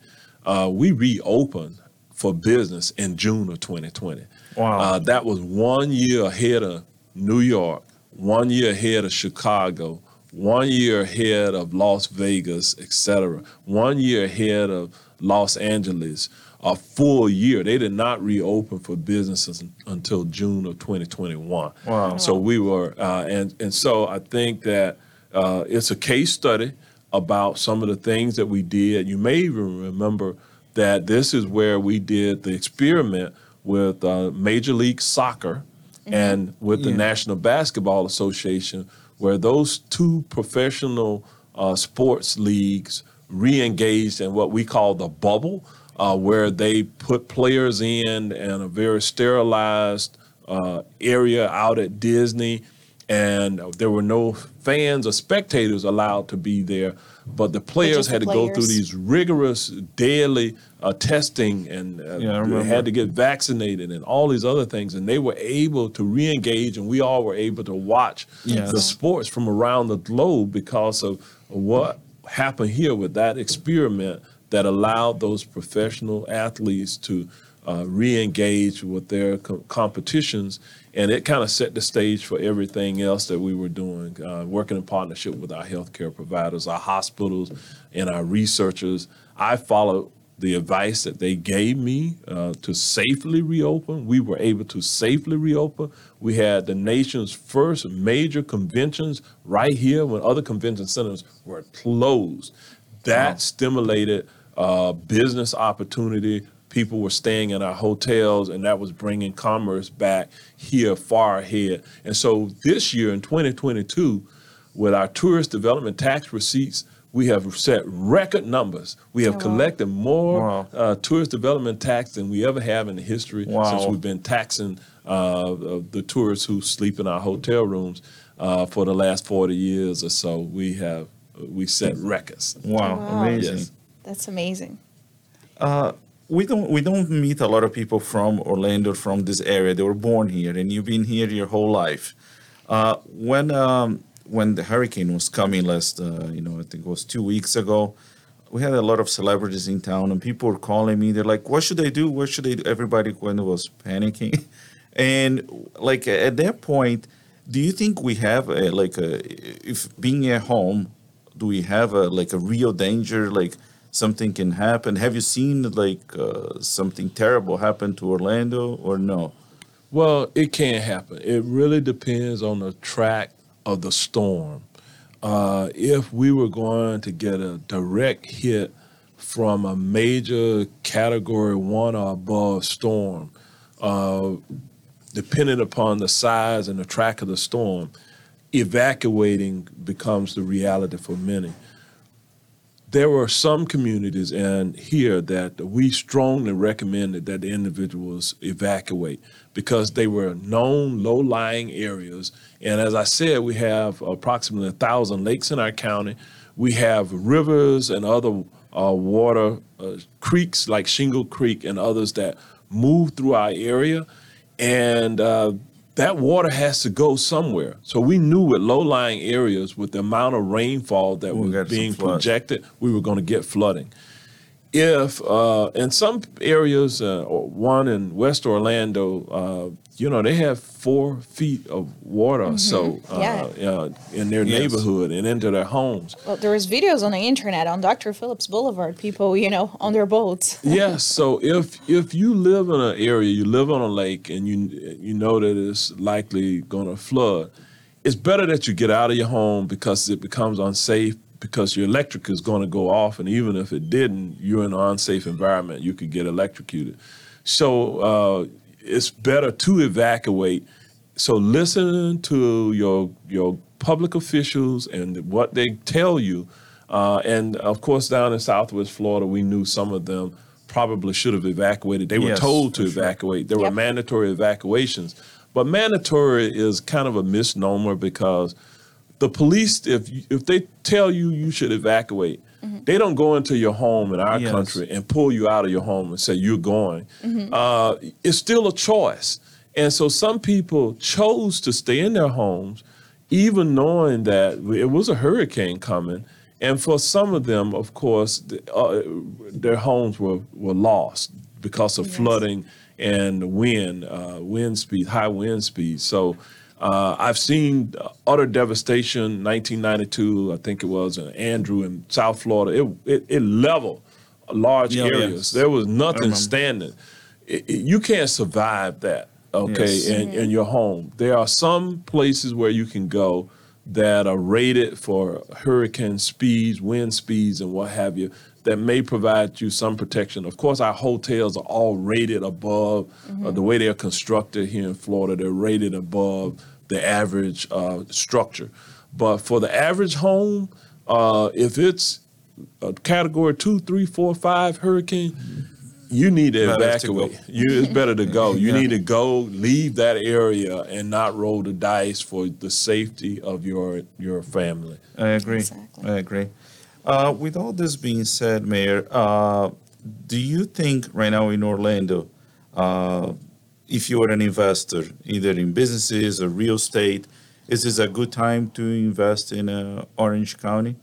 Uh, we reopened for business in June of 2020. Wow. Uh, that was one year ahead of New York, one year ahead of Chicago, one year ahead of Las Vegas, et cetera, one year ahead of Los Angeles. A full year. They did not reopen for businesses until June of 2021. Wow. So we were, uh, and and so I think that uh, it's a case study about some of the things that we did. You may even remember that this is where we did the experiment with uh, Major League Soccer and with the National Basketball Association, where those two professional uh, sports leagues re-engaged in what we call the bubble, uh, where they put players in in a very sterilized uh, area out at Disney, and there were no fans or spectators allowed to be there. But the players had to go through these rigorous daily uh, testing and uh, Yeah, they had to get vaccinated and all these other things. And they were able to re engage, and we all were able to watch Yes. the sports from around the globe because of what happened here with that experiment that allowed those professional athletes to uh, re-engage with their co- competitions and it kind of set the stage for everything else that we were doing uh, working in partnership with our healthcare providers our hospitals and our researchers i followed the advice that they gave me uh, to safely reopen. We were able to safely reopen. We had the nation's first major conventions right here when other convention centers were closed. That stimulated uh, business opportunity. People were staying in our hotels, and that was bringing commerce back here far ahead. And so this year in 2022, with our tourist development tax receipts, we have set record numbers. We have wow. collected more Wow. uh, tourist development tax than we ever have in the history Wow. since we've been taxing uh, the tourists who sleep in our hotel rooms uh, for the last 40 years or so. We have we set records. Wow, Wow. amazing. Yes. That's amazing. We don't we don't meet a lot of people from Orlando from this area. They were born here, and you've been here your whole life. Uh, when um, when the hurricane was coming last, uh, you know, I think it was two weeks ago, we had a lot of celebrities in town, and people were calling me. They're like, "What should I do? What should they do?" Everybody when was panicking, and like at that point, do you think we have a, like a if being at home, do we have a like a real danger like? Something can happen. Have you seen like uh, something terrible happen to Orlando or no? Well, it can happen. It really depends on the track of the storm. Uh, if we were going to get a direct hit from a major category one or above storm, uh, depending upon the size and the track of the storm, evacuating becomes the reality for many there were some communities and here that we strongly recommended that the individuals evacuate because they were known low-lying areas. And as I said, we have approximately a thousand lakes in our county. We have rivers and other uh, water uh, creeks like Shingle Creek and others that move through our area, and uh, that water has to go somewhere. So we knew with low-lying areas, with the amount of rainfall that We'll was being projected, we were going to get flooding. If uh, in some areas, uh, one in West Orlando, uh, you know, they have four feet of water, so uh, Yeah. uh, in their Yes. neighborhood and into their homes. Well, there was videos on the internet on Dr. Phillips Boulevard, people, you know, on their boats. yes. So if if you live in an area, you live on a lake, and you you know that it's likely going to flood, it's better that you get out of your home because it becomes unsafe because your electric is going to go off, and even if it didn't, you're in an unsafe environment. You could get electrocuted. So uh, it's better to evacuate. So listen to your your public officials and what they tell you. Uh, and of course, down in Southwest Florida, we knew some of them probably should have evacuated. They were Yes, told to for sure. evacuate. There were mandatory evacuations, but mandatory is kind of a misnomer because the police, if you- if they tell you you should evacuate, they don't go into your home in our Yes. country and pull you out of your home and say you're going. Uh, it's still a choice, and so some people chose to stay in their homes, even knowing that it was a hurricane coming. And for some of them, of course, th- uh, their homes were, were lost because of flooding and wind, uh, wind speed, high wind speed. So uh, I've seen utter devastation. 1992, I think it was, in Andrew in South Florida. It it, it leveled large Yeah, areas. yes. There was nothing standing. It- it- you can't survive that. Okay, Yes. in, in your home. There are some places where you can go that are rated for hurricane speeds, wind speeds, and what have you, that may provide you some protection. Of course, our hotels are all rated above uh, the way they're constructed here in Florida. They're rated above the average uh, structure. But for the average home, uh, if it's a category two, three, four, five hurricane, you need to Better evacuate. go. you, it's better to go. You Yeah. need to go, leave that area, and not roll the dice for the safety of your your family. I agree. Exactly. I agree. Uh, with all this being said, Mayor, uh, do you think right now in Orlando, uh, if you are an investor, either in businesses or real estate, is this a good time to invest in uh, Orange County?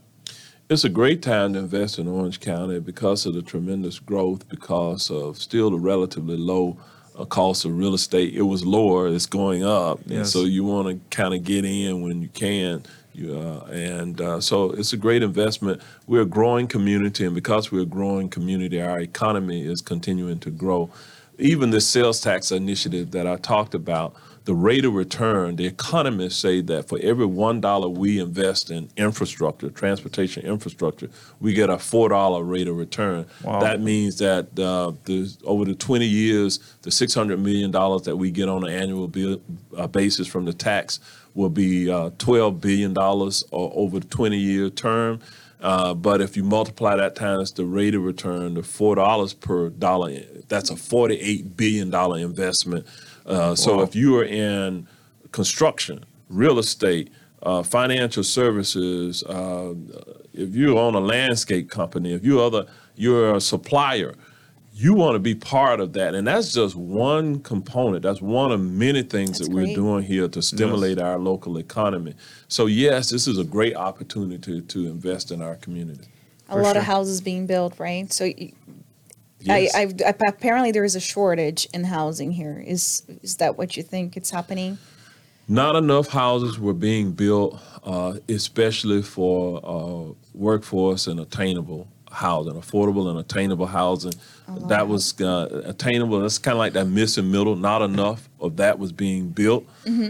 It's a great time to invest in Orange County because of the tremendous growth, because of still the relatively low uh, cost of real estate. It was lower, it's going up, and so you want to kind of get in when you can. You, uh, and uh, so it's a great investment. We're a growing community, and because we're a growing community, our economy is continuing to grow. Even the sales tax initiative that I talked about, the rate of return, the economists say that for every one dollar we invest in infrastructure, transportation infrastructure, we get a four dollar rate of return. Wow. That means that uh, the, over the 20 years, the 600 million dollars that we get on an annual bill, uh, basis from the tax will be uh, 12 billion dollars over the 20 year term. Uh, but if you multiply that times the rate of return, the four dollars per dollar, that's a 48 billion dollar investment. Uh, so Wow. if you are in construction, real estate, uh, financial services, uh, if you own a landscape company, if you other you're a supplier, you want to be part of that, and that's just one component. That's one of many things That's that we're doing here to stimulate our local economy. So yes, this is a great opportunity to, to invest in our community. A For lot sure. of houses being built, right? So Yes. I, I, apparently there is a shortage in housing here. Is is that what you think it's happening? Not enough houses were being built, uh, especially for uh, workforce and attainable housing, affordable and attainable housing. that was uh, attainable. That's kind of like that missing middle. Not enough of that was being built.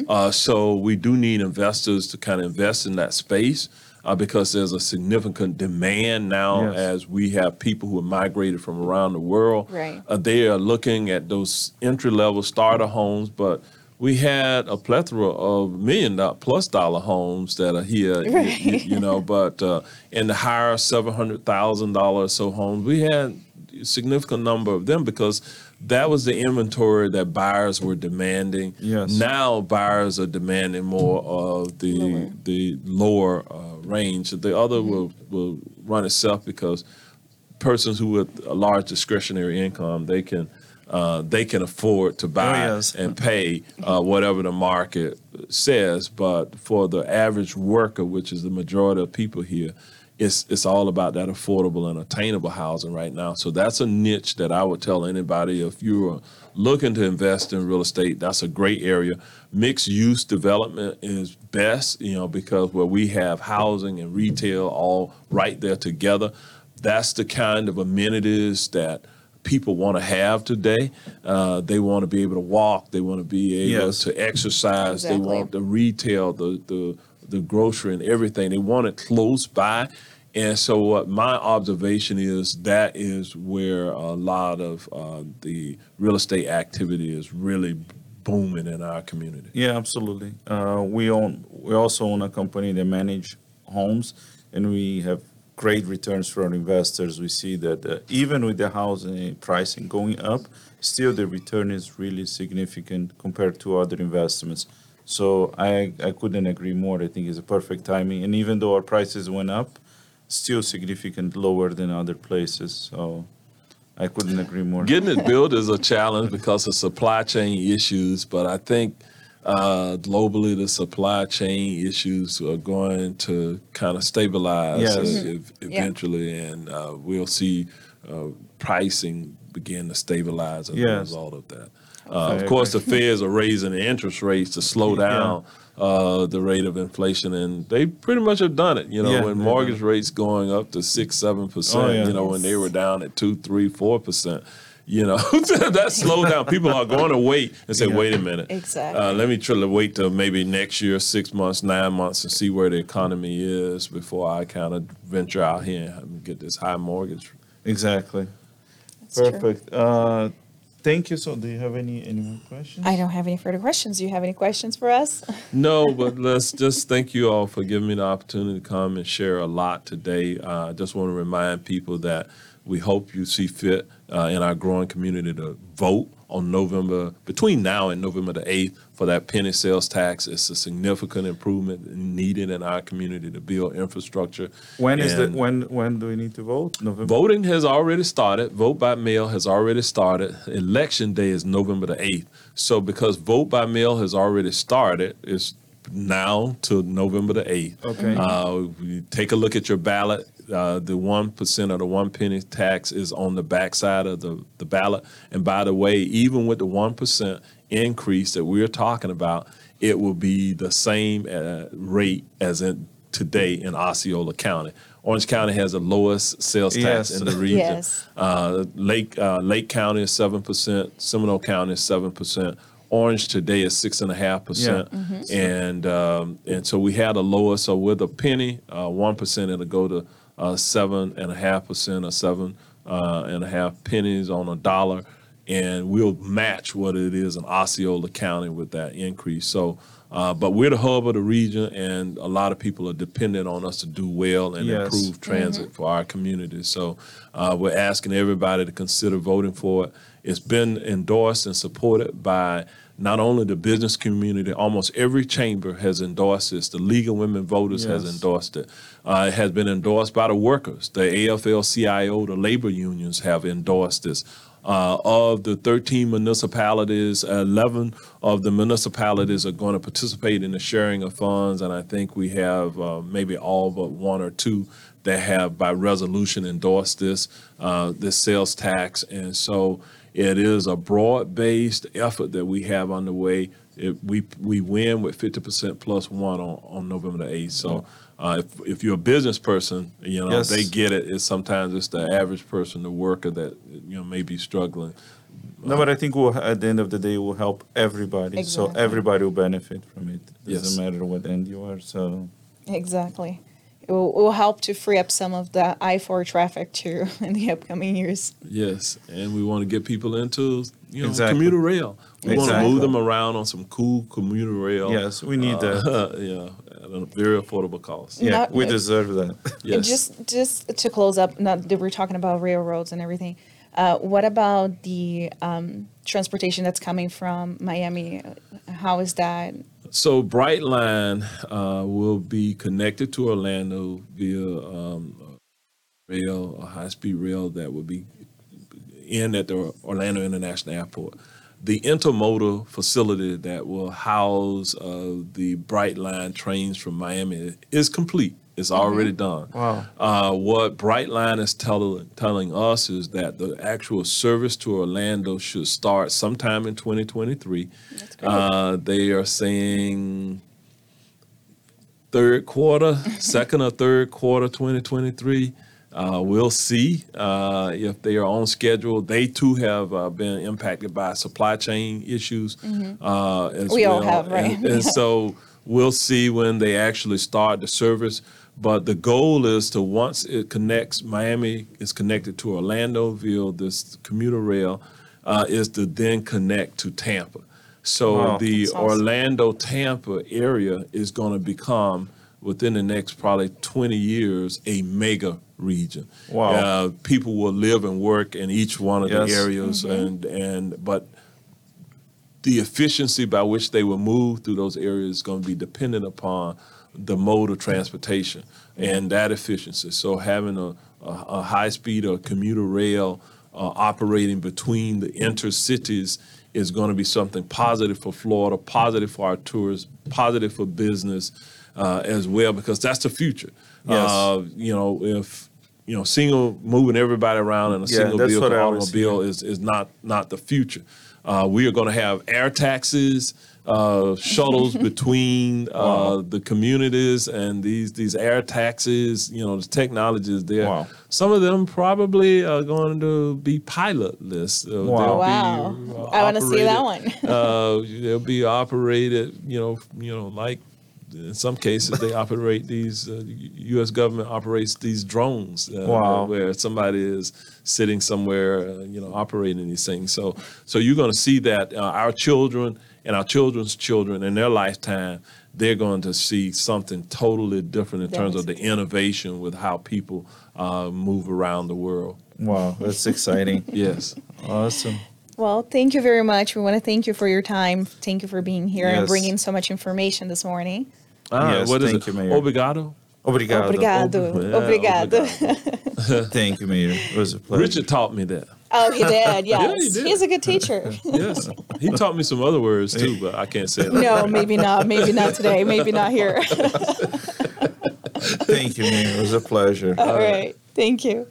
Uh, so we do need investors to kind of invest in that space. Uh, because there's a significant demand now Yes. as we have people who have migrated from around the world. Right. Uh, they are looking at those entry level starter homes, but we had a plethora of million dollar plus dollar homes that are here, Right. y- you, know, but uh, in the higher seven hundred thousand dollars so homes, we had a significant number of them because that was the inventory that buyers were demanding. Yes. Now buyers are demanding more of the Lower. the lower uh, range. The other will will run itself because persons who with a large discretionary income they can uh, they can afford to buy yes. and pay uh, whatever the market says. But for the average worker, which is the majority of people here, it's it's all about that affordable and attainable housing right now. So that's a niche that I would tell anybody if you're looking to invest in real estate, that's a great area. Mixed use development is best, you know, because where we have housing and retail all right there together. That's the kind of amenities that people want to have today. Uh, they want to be able to walk. They want to be able Yes. to exercise. They want the retail, the the the grocery and everything. They want it close by. And so, what my observation is that is where a lot of uh, the real estate activity is really booming in our community. Yeah, absolutely. Uh, we own. We also own a company that manage homes, and we have great returns for our investors. We see that uh, even with the housing pricing going up, still the return is really significant compared to other investments. So I I couldn't agree more. I think it's a perfect timing, and even though our prices went up, still significant lower than other places. So I couldn't agree more. Getting it built is a challenge because of supply chain issues, but I think uh, globally the supply chain issues are going to kind of stabilize Yes. uh, ev- eventually, and uh, we'll see uh, pricing begin to stabilize as a result of that. Uh, of course, the feds are raising the interest rates to slow Yeah. Down uh, the rate of inflation, and they pretty much have done it. You know, Yeah, when mortgage done rates going up to six, seven percent. Oh, yeah. You know, when they were down at two, three, four percent. You know, that slowed down. People are going to wait and say, Yeah. "Wait a minute, Exactly. uh, let me try to wait till maybe next year, six months, nine months, and see where the economy is before I kind of venture out here and get this high mortgage." Exactly. That's true. Perfect. Uh, thank you. So, do you have any any more questions? I don't have any further questions. Do you have any questions for us? No, but let's just thank you all for giving me the opportunity to come and share a lot today. Uh, I just want to remind people that We hope you see fit uh, in our growing community to vote on November between now and November the eighth for that penny sales tax. It's a significant improvement needed in our community to build infrastructure. When is the when when do we need to vote? November. Voting has already started. Vote by mail has already started. Election day is November the eighth. So because vote by mail has already started, it's now to November the eighth. Okay. Uh, take a look at your ballot. Uh, the one percent of the one penny tax is on the backside of the, the ballot. And by the way, even with the one percent increase that we're talking about, it will be the same uh, rate as in today in Osceola County. Orange County has the lowest sales tax Yes. in the region. Yes. Uh, Lake uh, Lake County is seven percent. Seminole County is seven percent. Orange today is six and a half percent, and um, and so we had a lower. So with a penny, uh, one percent, it'll go to uh, seven and a half percent or seven uh, and a half pennies on a dollar, and we'll match what it is in Osceola County with that increase. So. Uh, but we're the hub of the region, and a lot of people are dependent on us to do well and Yes. improve transit for our community. So uh, we're asking everybody to consider voting for it. It's been endorsed and supported by not only the business community, almost every chamber has endorsed this. The League of Women Voters has endorsed it. Uh, it has been endorsed by the workers. The AFL-CIO, the labor unions have endorsed this. Uh, of the 13 municipalities, 11 of the municipalities are going to participate in the sharing of funds, and I think we have uh, maybe all but one or two that have by resolution endorsed this uh, this sales tax, and so it is a broad-based effort that we have underway. It, we we win with 50% plus one on, on November the 8th. So uh, if, if you're a business person, you know Yes. they get it. It's sometimes it's the average person, the worker that you know may be struggling. No, but I think we'll, at the end of the day, we'll help everybody. So everybody will benefit from it. Doesn't Yes. matter what end you are. So Exactly. It will, it will help to free up some of the I four traffic too in the upcoming years. Yes, and we want to get people into you know Exactly. commuter rail. We want to move them around on some cool commuter rail. yes, we need that. uh, yeah, at a very affordable cost. Yeah, Not- we deserve that. Yes. And just just to close up, not that we're talking about railroads and everything. Uh, what about the um, transportation that's coming from Miami? How is that? So Brightline uh, will be connected to Orlando via um, rail, a high-speed rail that will be in at the Orlando International Airport. The intermodal facility that will house uh, the Brightline trains from Miami is complete. It's already done. Wow. Uh, what Brightline is tell, telling us is that the actual service to Orlando should start sometime in 2023. Uh, they are saying third quarter, second or third quarter 2023. Uh, we'll see uh, if they are on schedule. They too have uh, been impacted by supply chain issues uh, as Mm-hmm. We all have, right? And, and so we'll see when they actually start the service. But the goal is to once it connects, Miami is connected to Orlando via this commuter rail, uh, is to then connect to Tampa. So Wow. the awesome. Orlando Tampa area is going to become within the next probably 20 years a mega region. Wow. Uh, people will live and work in each one of Yes. the areas and and but the efficiency by which they will move through those areas is going to be dependent upon the mode of transportation and that efficiency. So having a, a, a high speed or commuter rail uh, operating between the intercities is going to be something positive for Florida, positive for our tourists, positive for business uh, as well, because that's the future. Yes. Uh, you know, if you know, single moving everybody around in a Yeah, single vehicle what I was automobile is is not not the future. Uh, we are going to have air taxis, uh, shuttles between uh, Wow. the communities, and these these air taxis. You know, the technology is there. Wow. Some of them probably are going to be pilotless. Uh, Wow. they'll be, uh, I want to see that one. uh, they'll be operated, you know, you know, like in some cases they operate these. Uh, U.S. government operates these drones. Uh, Wow. Where somebody is sitting somewhere, uh, you know, operating these things. So, so you're going to see that uh, our children and our children's children in their lifetime, they're going to see something totally different in terms of the innovation with how people uh, move around the world. Wow, that's exciting. Yes. Awesome. Well, thank you very much. We want to thank you for your time. Thank you for being here and bringing so much information this morning. Ah, Yes, what is thank it? you, Mayor. Obrigado. Obrigado. Obrigado. Yeah, Obrigado. Thank you, Mayor. It was a pleasure. Richard taught me that. Oh, he did. Yes. he did. He's a good teacher. Yes. he taught me some other words too, but I can't say it. no, maybe not. Maybe not today. Maybe not here. Thank you, Mayor. It was a pleasure. All right. Thank you.